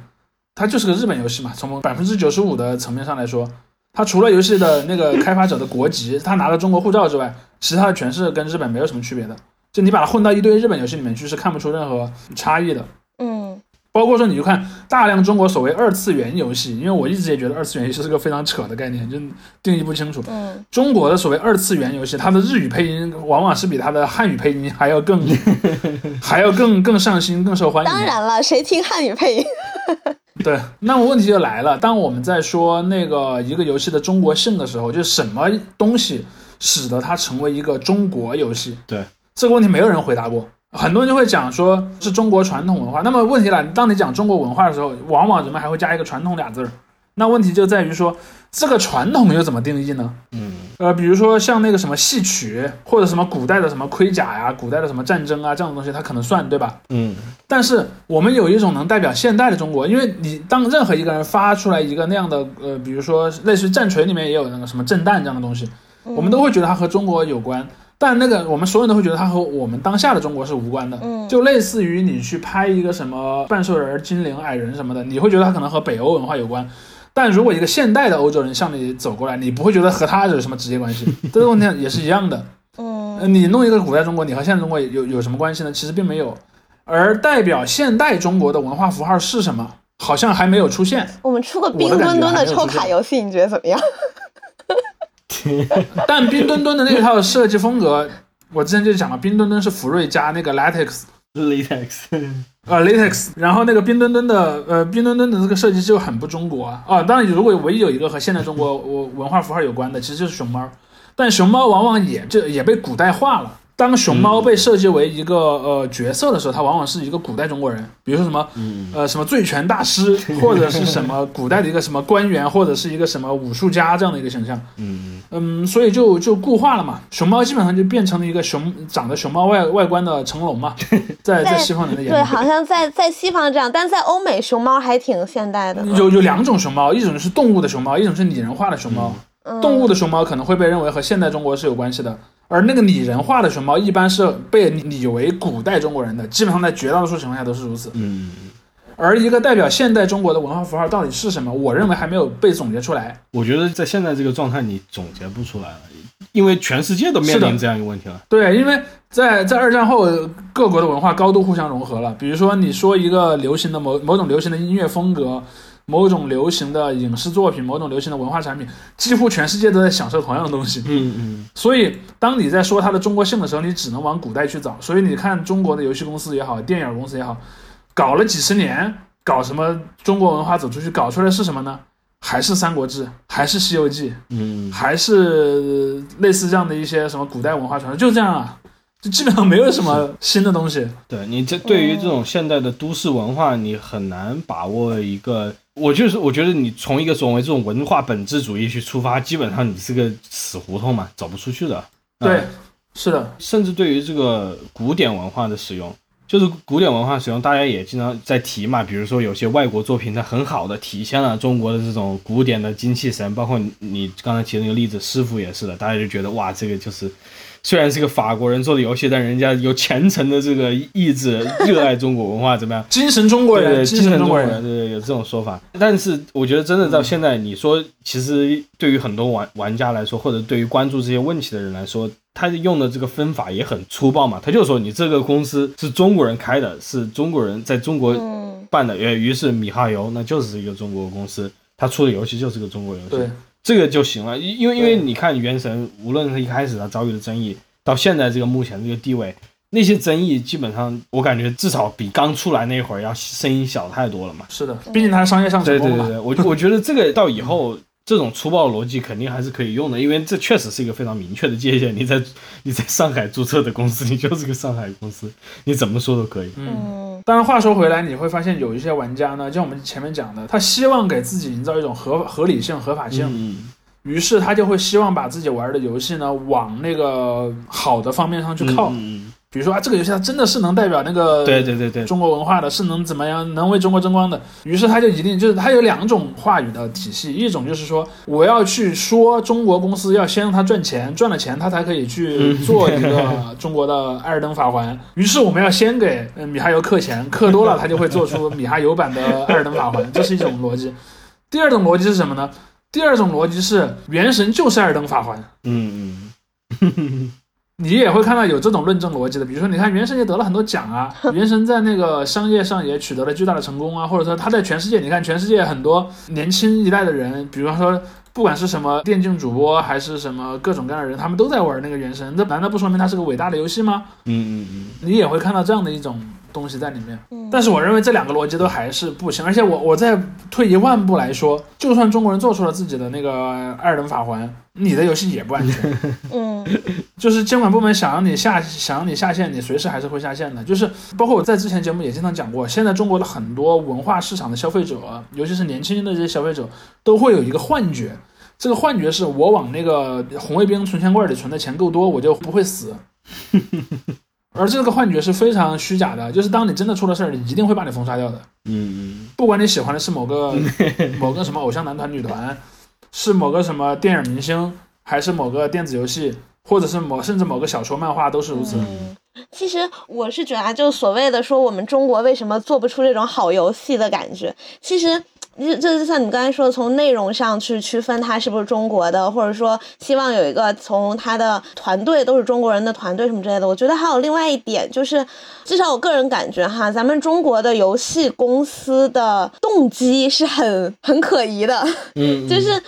它就是个日本游戏嘛。从百分之九十五的层面上来说，它除了游戏的那个开发者的国籍，他拿了中国护照之外，其他的全是跟日本没有什么区别的。就你把它混到一堆日本游戏里面去，是看不出任何差异的。嗯包括说，你就看大量中国所谓二次元游戏，因为我一直也觉得二次元游戏是个非常扯的概念，就定义不清楚。嗯，中国的所谓二次元游戏，它的日语配音往往是比它的汉语配音还要更 还要更更上心、更受欢迎。当然了，谁听汉语配音？对，那么问题就来了，当我们在说那个一个游戏的中国性的时候，就什么东西使得它成为一个中国游戏？对，这个问题没有人回答过。很多人就会讲说是中国传统文化。那么问题来了，当你讲中国文化的时候，往往人们还会加一个“传统”俩字儿。那问题就在于说，这个传统又怎么定义呢？嗯，呃，比如说像那个什么戏曲，或者什么古代的什么盔甲呀、古代的什么战争啊这样的东西，它可能算，对吧？嗯，但是我们有一种能代表现代的中国，因为你当任何一个人发出来一个那样的呃，比如说类似于战锤里面也有那个什么震旦这样的东西，我们都会觉得它和中国有关。但那个我们所有人都会觉得它和我们当下的中国是无关的，嗯就类似于你去拍一个什么半兽人、精灵、矮人什么的，你会觉得它可能和北欧文化有关。但如果一个现代的欧洲人向你走过来，你不会觉得和他有什么直接关系。这个问题也是一样的。嗯呃，你弄一个古代中国，你和现代中国有有什么关系呢？其实并没有。而代表现代中国的文化符号是什么？好像还没有出现。我们出个冰墩墩的抽卡游戏，你觉得怎么样？但冰墩墩的那套设计风格，我之前就讲了，冰墩墩是福瑞加那个 latex，latex，啊，latex，然后那个冰墩墩的，呃，冰墩墩的这个设计就很不中国啊。啊，当然，如果唯一有一个和现代中国文文化符号有关的，其实就是熊猫，但熊猫往往也这也被古代化了。当熊猫被设计为一个呃角色的时候，它往往是一个古代中国人，比如说什么呃什么醉拳大师，或者是什么古代的一个什么官员，或者是一个什么武术家这样的一个形象。嗯嗯，所以就就固化了嘛，熊猫基本上就变成了一个熊长得熊猫外外观的成龙嘛，在在西方人的眼里，对，好像在在西方这样，但在欧美熊猫还挺现代的。有有两种熊猫，一种是动物的熊猫，一种是拟人化的熊猫。动物的熊猫可能会被认为和现代中国是有关系的。而那个拟人化的熊猫一般是被拟为古代中国人的，基本上在绝大多数情况下都是如此。嗯，而一个代表现代中国的文化符号到底是什么？我认为还没有被总结出来。我觉得在现在这个状态，你总结不出来了，因为全世界都面临这样一个问题了。对，因为在在二战后，各国的文化高度互相融合了。比如说，你说一个流行的某某种流行的音乐风格。某种流行的影视作品，某种流行的文化产品，几乎全世界都在享受同样的东西。嗯嗯。所以，当你在说它的中国性的时候，你只能往古代去找。所以，你看中国的游戏公司也好，电影公司也好，搞了几十年，搞什么中国文化走出去，搞出来是什么呢？还是《三国志》，还是《西游记》，嗯，还是类似这样的一些什么古代文化传说，就这样啊，就基本上没有什么新的东西。对你这对于这种现代的都市文化，你很难把握一个。我就是，我觉得你从一个所谓这种文化本质主义去出发，基本上你是个死胡同嘛，走不出去的。对，是的。甚至对于这个古典文化的使用，就是古典文化使用，大家也经常在提嘛。比如说有些外国作品，它很好的体现了中国的这种古典的精气神，包括你刚才提的那个例子，师傅也是的，大家就觉得哇，这个就是。虽然是个法国人做的游戏，但人家有虔诚的这个意志，热爱中国文化，怎么样？精神中国人，精神中国人，对，有这种说法。但是我觉得，真的到现在，你说，其实对于很多玩玩家来说，或者对于关注这些问题的人来说，他用的这个分法也很粗暴嘛。他就说，你这个公司是中国人开的，是中国人在中国办的，于是米哈游那就是一个中国公司，他出的游戏就是个中国游戏。对。这个就行了，因因为因为你看《原神》，无论是一开始它遭遇的争议，到现在这个目前这个地位，那些争议基本上我感觉至少比刚出来那会儿要声音小太多了嘛。是的，毕竟它商业上成功对对对，我我觉得这个到以后。这种粗暴的逻辑肯定还是可以用的，因为这确实是一个非常明确的界限。你在 你在上海注册的公司，你就是个上海公司，你怎么说都可以。嗯，当然话说回来，你会发现有一些玩家呢，像我们前面讲的，他希望给自己营造一种合合理性、合法性，于是他就会希望把自己玩的游戏呢往那个好的方面上去靠。比如说啊，这个游戏它真的是能代表那个对对对对中国文化的，是能怎么样，能为中国争光的。于是他就一定就是他有两种话语的体系，一种就是说我要去说中国公司要先让他赚钱，赚了钱他才可以去做一个中国的艾尔登法环。于是我们要先给米哈游氪钱，氪多了他就会做出米哈游版的艾尔登法环，这是一种逻辑。第二种逻辑是什么呢？第二种逻辑是原神就是艾尔登法环。嗯嗯。你也会看到有这种论证逻辑的，比如说，你看《原神》也得了很多奖啊，《原神》在那个商业上也取得了巨大的成功啊，或者说它在全世界，你看全世界很多年轻一代的人，比方说不管是什么电竞主播还是什么各种各样的人，他们都在玩那个《原神》，这难道不说明它是个伟大的游戏吗？嗯嗯嗯，你也会看到这样的一种。东西在里面，但是我认为这两个逻辑都还是不行。而且我我再退一万步来说，就算中国人做出了自己的那个二等法环，你的游戏也不安全。嗯，就是监管部门想让你下想让你下线，你随时还是会下线的。就是包括我在之前节目也经常讲过，现在中国的很多文化市场的消费者，尤其是年轻的这些消费者，都会有一个幻觉，这个幻觉是我往那个红卫兵存钱罐里存的钱够多，我就不会死。而这个幻觉是非常虚假的，就是当你真的出了事儿，一定会把你封杀掉的。嗯，不管你喜欢的是某个 某个什么偶像男团、女团，是某个什么电影明星，还是某个电子游戏，或者是某甚至某个小说、漫画，都是如此。其实我是觉得，就所谓的说我们中国为什么做不出这种好游戏的感觉，其实。就就像你刚才说的，从内容上去区分它是不是中国的，或者说希望有一个从他的团队都是中国人的团队什么之类的。我觉得还有另外一点就是，至少我个人感觉哈，咱们中国的游戏公司的动机是很很可疑的。嗯，就是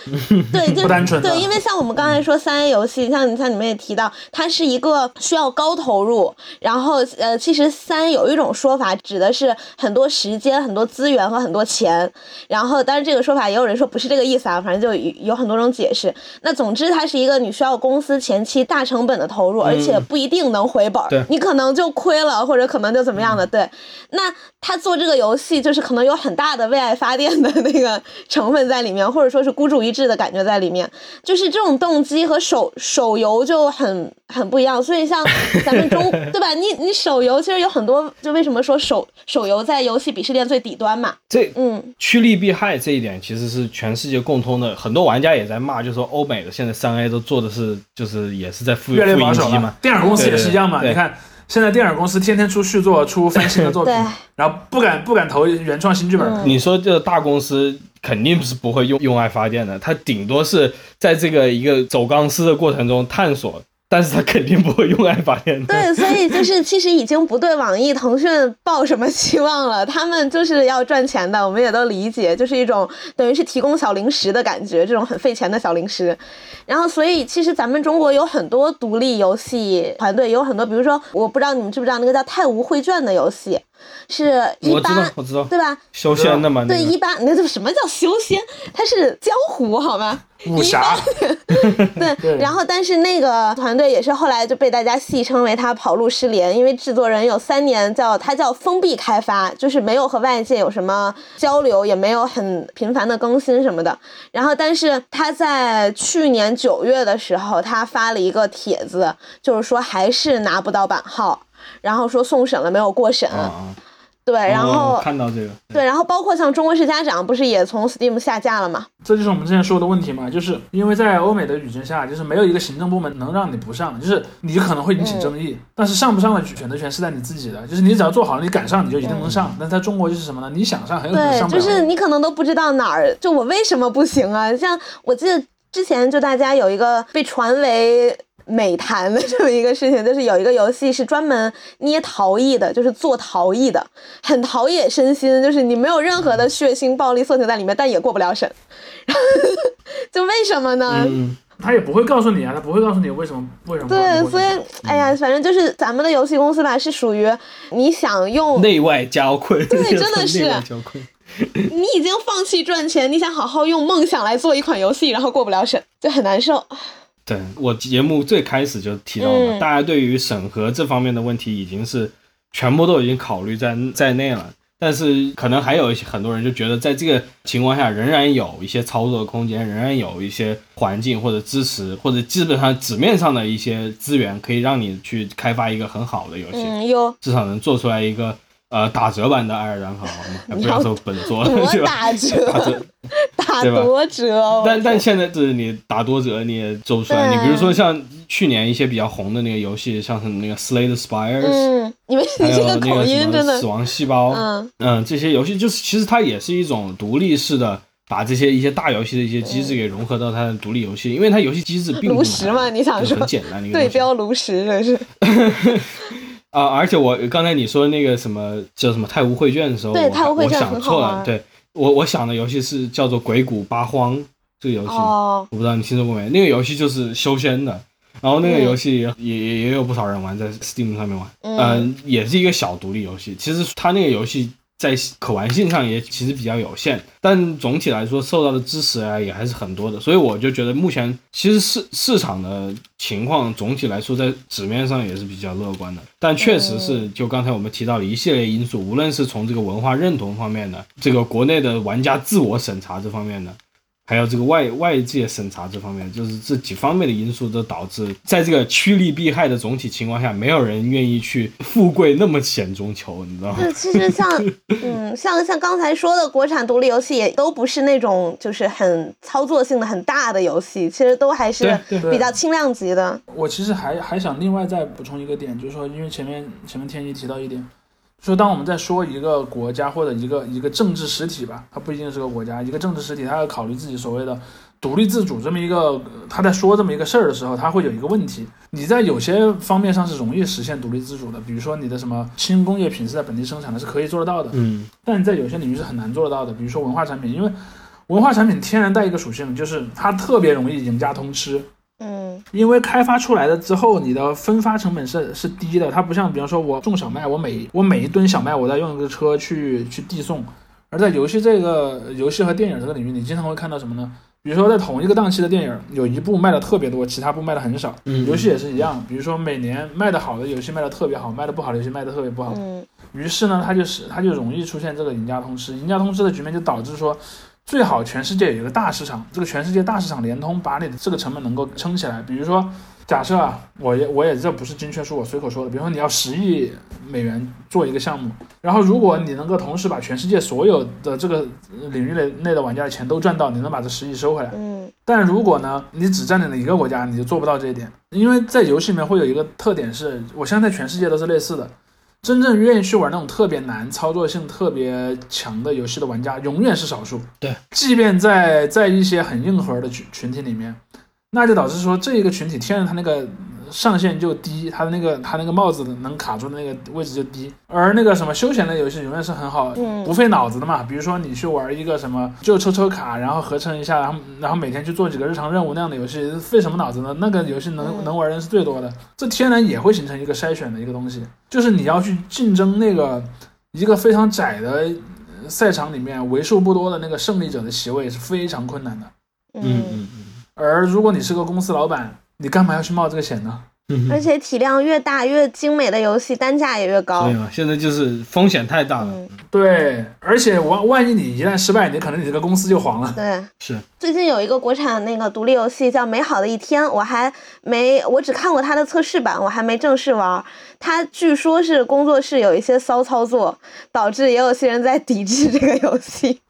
对，就 不单纯。对，因为像我们刚才说三 A 游戏，像像你们也提到，它是一个需要高投入，然后呃，其实三有一种说法指的是很多时间、很多资源和很多钱。然后，当然这个说法也有人说不是这个意思啊，反正就有很多种解释。那总之，它是一个你需要公司前期大成本的投入，而且不一定能回本，你可能就亏了，或者可能就怎么样的。对，那他做这个游戏就是可能有很大的为爱发电的那个成分在里面，或者说是孤注一掷的感觉在里面。就是这种动机和手手游就很很不一样。所以像 咱们中对吧？你你手游其实有很多，就为什么说手手游在游戏鄙视链最底端嘛？这嗯，趋利避害这一点其实是全世界共通的，很多玩家也在骂，就说欧美的现在三 A 都做的是，就是也是在复越来越保守嘛。电影公司也是一样嘛，你看现在电影公司天天出续作、出翻新的作品，然后不敢不敢投原创新剧本。你说这大公司肯定是不会用用爱发电的，它顶多是在这个一个走钢丝的过程中探索。但是他肯定不会用爱发电。对，所以就是 其实已经不对网易、腾讯抱什么期望了，他们就是要赚钱的，我们也都理解，就是一种等于是提供小零食的感觉，这种很费钱的小零食。然后，所以其实咱们中国有很多独立游戏团队，有很多，比如说，我不知道你们知不知道那个叫《太无绘卷》的游戏。是一八，我知道，对吧？修仙的嘛，对一八，那这什么叫修仙？他是江湖，好吗？武侠。对，然后但是那个团队也是后来就被大家戏称为他跑路失联，因为制作人有三年叫他叫封闭开发，就是没有和外界有什么交流，也没有很频繁的更新什么的。然后但是他在去年九月的时候，他发了一个帖子，就是说还是拿不到版号。然后说送审了没有过审，对，然后看到这个，对，然后包括像中国式家长不是也从 Steam 下架了吗？这就是我们之前说的问题嘛，就是因为在欧美的语境下，就是没有一个行政部门能让你不上，就是你可能会引起争议，但是上不上的选择权是在你自己的，就是你只要做好了，你敢上你就一定能上。但在中国就是什么呢？你想上很有可能上不了。就是你可能都不知道哪儿，就我为什么不行啊？像我记得之前就大家有一个被传为。美谈的这么一个事情，就是有一个游戏是专门捏陶艺的，就是做陶艺的，很陶冶身心，就是你没有任何的血腥、暴力、色情在里面，但也过不了审。就为什么呢？嗯，他也不会告诉你啊，他不会告诉你为什么为什么。对，所以哎呀，反正就是咱们的游戏公司吧，是属于你想用内外交困，对，真的是。你已经放弃赚钱，你想好好用梦想来做一款游戏，然后过不了审，就很难受。对我节目最开始就提到了，大家对于审核这方面的问题已经是全部都已经考虑在在内了。但是可能还有一些很多人就觉得，在这个情况下，仍然有一些操作空间，仍然有一些环境或者支持，或者基本上纸面上的一些资源，可以让你去开发一个很好的游戏，嗯，有至少能做出来一个。呃，打折版的《爱尔兰好吗？不要说本作，多 打折，打多折。但但现在是你打多折你也做不出来。你比如说像去年一些比较红的那个游戏，像什么那个《Slay the Spires》，嗯，你们你这个口音真的，死亡细胞，嗯嗯，这些游戏就是其实它也是一种独立式的，把这些一些大游戏的一些机制给融合到它的独立游戏，因为它游戏机制并不炉石嘛，你想说很简单的一个对标炉石，这是。啊！而且我刚才你说那个什么叫什么太无绘卷的时候，我我想错了。对我我想的游戏是叫做《鬼谷八荒》这个游戏，我不知道你听说过没？那个游戏就是修仙的，然后那个游戏也也也有不少人玩，在 Steam 上面玩，嗯，也是一个小独立游戏。其实它那个游戏。在可玩性上也其实比较有限，但总体来说受到的支持啊也还是很多的，所以我就觉得目前其实市市场的情况总体来说在纸面上也是比较乐观的，但确实是就刚才我们提到了一系列因素，无论是从这个文化认同方面的，这个国内的玩家自我审查这方面的。还有这个外外界审查这方面，就是这几方面的因素都导致，在这个趋利避害的总体情况下，没有人愿意去 富贵那么险中求，你知道吗？对，其实像嗯，像像刚才说的，国产独立游戏也都不是那种就是很操作性的很大的游戏，其实都还是比较轻量级的。我其实还还想另外再补充一个点，就是说，因为前面前面天一提到一点。说当我们在说一个国家或者一个一个政治实体吧，它不一定是个国家，一个政治实体，它要考虑自己所谓的独立自主这么一个，他在说这么一个事儿的时候，他会有一个问题，你在有些方面上是容易实现独立自主的，比如说你的什么轻工业品是在本地生产的，是可以做得到的，嗯。但在有些领域是很难做得到的，比如说文化产品，因为文化产品天然带一个属性，就是它特别容易赢家通吃。嗯因为开发出来了之后，你的分发成本是是低的，它不像比方说我种小麦，我每我每一吨小麦我再用一个车去去递送，而在游戏这个游戏和电影这个领域，你经常会看到什么呢？比如说在同一个档期的电影，有一部卖的特别多，其他部卖的很少。嗯游戏也是一样，比如说每年卖的好的游戏卖的特别好，卖的不好的游戏卖的特别不好。嗯于是呢，它就是它就容易出现这个赢家通吃，赢家通吃的局面就导致说，最好全世界有一个大市场，这个全世界大市场联通，把你的这个成本能够撑起来。比如说，假设啊，我也我也这不是精确数，我随口说的。比如说你要十亿美元做一个项目，然后如果你能够同时把全世界所有的这个领域内内的玩家的钱都赚到，你能把这十亿收回来。嗯但如果呢，你只占领了一个国家，你就做不到这一点，因为在游戏里面会有一个特点是，我相信在全世界都是类似的。真正愿意去玩那种特别难、操作性特别强的游戏的玩家，永远是少数。对，即便在在一些很硬核的群群体里面，那就导致说这一个群体天然它那个上限就低，它的那个它那个帽子能卡住的那个位置就低。而那个什么休闲类游戏永远是很好，嗯不费脑子的嘛。比如说你去玩一个什么就抽抽卡，然后合成一下，然后然后每天去做几个日常任务那样的游戏，费什么脑子呢？那个游戏能、嗯能玩人是最多的，这天然也会形成一个筛选的一个东西，就是你要去竞争那个一个非常窄的呃赛场里面为数不多的那个胜利者的席位是非常困难的。嗯嗯，嗯而如果你是个公司老板，你干嘛要去冒这个险呢？嗯，而且体量越大越精美的游戏单价也越高对。嘛，现在就是风险太大了，嗯，对，而且万万一你一旦失败，你可能你这个公司就黄了。对。是最近有一个国产那个独立游戏叫《美好的一天》，我还没，我只看过它的测试版，我还没正式玩。它据说是工作室有一些骚操作，导致也有些人在抵制这个游戏，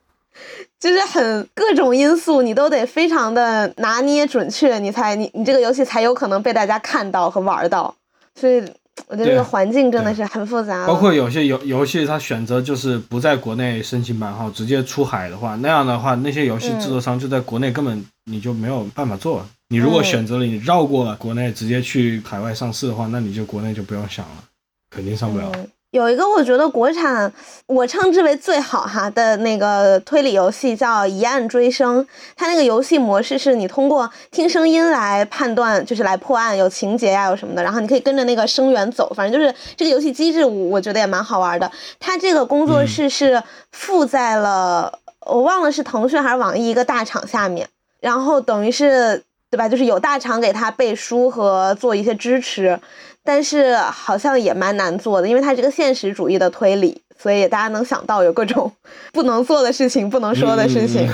就是很各种因素你都得非常的拿捏准确，你才你你这个游戏才有可能被大家看到和玩到。所以我觉得这个环境真的是很复杂。包括有些游游戏，它选择就是不在国内申请版号，直接出海的话，那样的话，那些游戏制作商就在国内根本你就没有办法做。你如果嗯选择了你绕过了国内，直接去海外上市的话，那你就国内就不用想了，肯定上不了。嗯有一个我觉得国产我称之为最好哈的那个推理游戏叫《疑案追声》，它那个游戏模式是你通过听声音来判断，就是来破案，有情节呀、有什么的，然后你可以跟着那个声源走，反正就是这个游戏机制，我我觉得也蛮好玩的。它这个工作室是附在了、我忘了是腾讯还是网易一个大厂下面，然后等于是对吧？就是有大厂给他背书和做一些支持，但是好像也蛮难做的，因为它是个现实主义的推理，所以大家能想到有各种 不能做的事情、不能说的事情。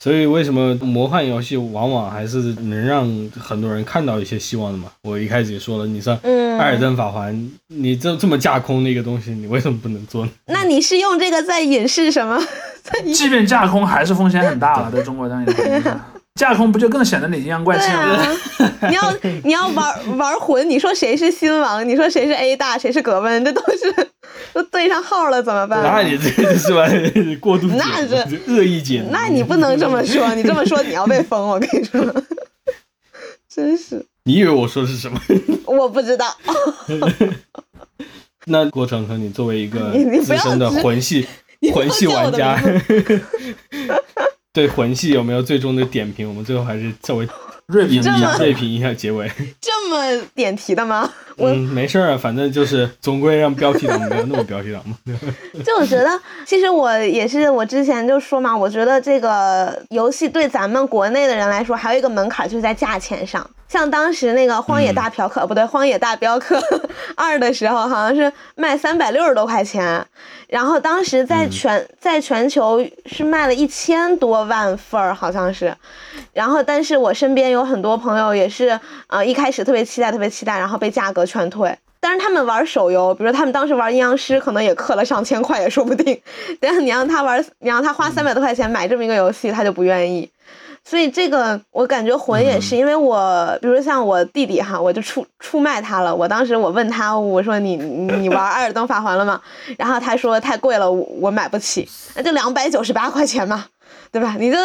所以为什么魔幻游戏往往还是能让很多人看到一些希望的嘛？我一开始也说了，你像嗯《艾尔登法环》，你这这么架空的一个东西，你为什么不能做呢？那你是用这个在掩饰什么？即便架空，还是风险很大了，在中国这样架空不就更显得你阴阳怪对气吗？啊，你要你要玩玩混，你说谁是新王？你说谁是 A 大，谁是葛温？这都是 都对上号了，怎么办？那你这是吧？过度那是恶意解读。那你不能这么说，你这么说你要被封，我跟你说，真是你以为我说的是什么？我不知道。那郭成和你作为一个资深的直魂系魂系玩家名，对魂系有没有最终的点评？我们最后还是稍微锐评一下锐评一下结尾。这么点题的吗？我 嗯，没事儿啊，反正就是总归让标题党没有那么标题党嘛。就我觉得，其实我也是，我之前就说嘛，我觉得这个游戏对咱们国内的人来说，还有一个门槛，就是在价钱上。像当时那个《荒野大嫖客》不对，《荒野大镖客 二》的时候，好像是卖三百六十多块钱，然后当时在全、在全球是卖了一千多万份儿，好像是。然后，但是我身边有很多朋友也是，呃，一开始特别期待，特别期待，然后被价格劝退。但是他们玩手游，比如他们当时玩阴阳师，可能也氪了上千块也说不定。但是你让他玩，你让他花三百多块钱买这么一个游戏，他就不愿意。所以这个我感觉混也嗯是，因为我比如像我弟弟哈，我就出出卖他了。我当时我问他，我说你你你玩 《艾尔登法环》了吗？然后他说太贵了，我我买不起，那就两百九十八块钱嘛，对吧？你就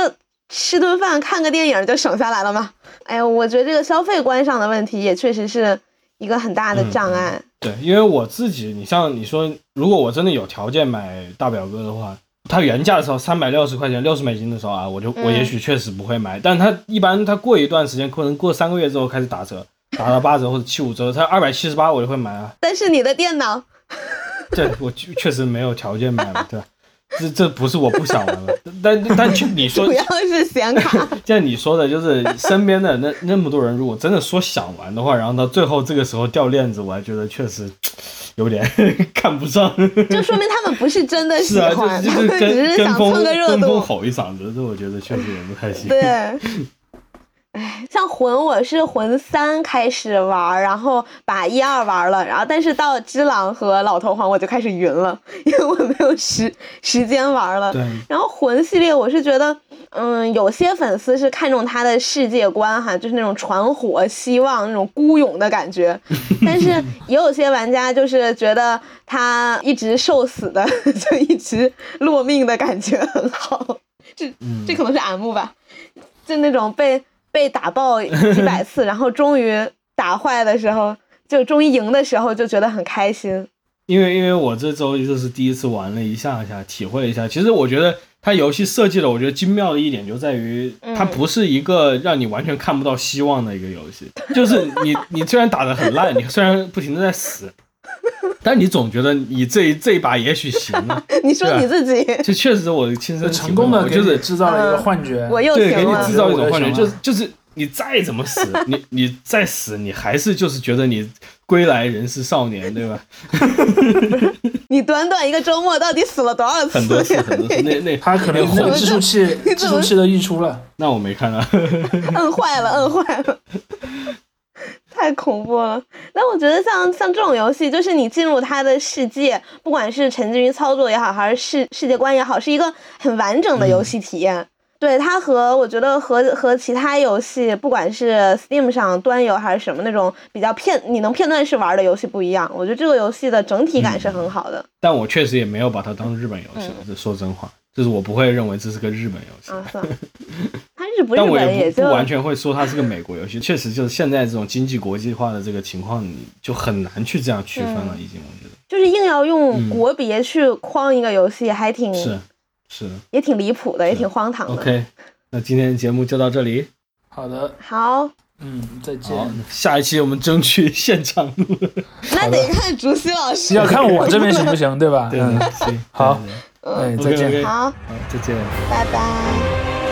吃顿饭看个电影就省下来了嘛。哎呀，我觉得这个消费观上的问题也确实是一个很大的障碍。对，因为我自己，你像你说，如果我真的有条件买大表哥的话，它原价的时候三百六十块钱，六十美金的时候啊，我就我嗯也许确实不会买，但它一般它过一段时间，可能过三个月之后开始打折，打到八折或者七五折，它二百七十八我就会买啊。但是你的电脑，对我确确实没有条件买了，对吧？这这不是我不想玩了，但但就你说 主要是显卡。像你说的，就是身边的那那么多人，如果真的说想玩的话，然后到最后这个时候掉链子，我还觉得确实有点 看不上。就说明他们不是真的 是啊，喜欢，就就是他们只是想蹭个热跟风度。吼一嗓子，这我觉得确实也不太行。对，哎，像魂，我是魂三开始玩，然后把一二玩了，然后但是到只狼和老头环我就开始晕了，因为我没有时时间玩了。对，然后魂系列，我是觉得，嗯，有些粉丝是看重他的世界观哈，就是那种传火、希望那种孤勇的感觉，但是也有些玩家就是觉得他一直受死的，就一直落命的感觉很好。这嗯这可能是 M 吧，就那种被被打爆几百次，然后终于打坏的时候，就终于赢的时候，就觉得很开心。因为因为我这周就是第一次玩了一下下，体会了一下。其实我觉得它游戏设计的，我觉得精妙的一点就在于，它嗯不是一个让你完全看不到希望的一个游戏。就是你你虽然打的很烂，你虽然不停的在死，但你总觉得你这这一把也许行啊。你说你自己，这确实我亲身成功的我就是制造了一个幻觉。我又对，给你制。造一种幻觉，就是就是你再怎么死，你你再死，你还是就是觉得你归来仍是少年，对吧？你短短一个周末到底死了多少次？很多次很多次，那那他可能那那个计数器计数器都溢出了。那我没看啊。摁坏了，摁坏了，太恐怖了。但我觉得像像这种游戏，就是你进入它的世界，不管是沉浸于操作也好，还是世世界观也好，是一个很完整的游戏体验。对它和我觉得和和其他游戏，不管是 Steam 上端游还是什么那种比较片你能片段式玩的游戏不一样，我觉得这个游戏的整体感是很好的。但我确实也没有把它当日本游戏，嗯这说真话，就是我不会认为这是个日本游戏。啊，算了，它 日不日但我本也不不完全会说它是个美国游戏，确实就是现在这种经济国际化的这个情况，你就很难去这样区分了，嗯已经我觉得就是硬要用嗯国别去框一个游戏，还挺是是。也挺离谱的，也挺荒唐的。OK，那今天的节目就到这里，好的，好，嗯，再见。下一期我们争取 现场录。那得看竹溪老师。要看我这边行不行，对吧？对嗯，行，好对，哎，再见。好，好，再见。拜拜。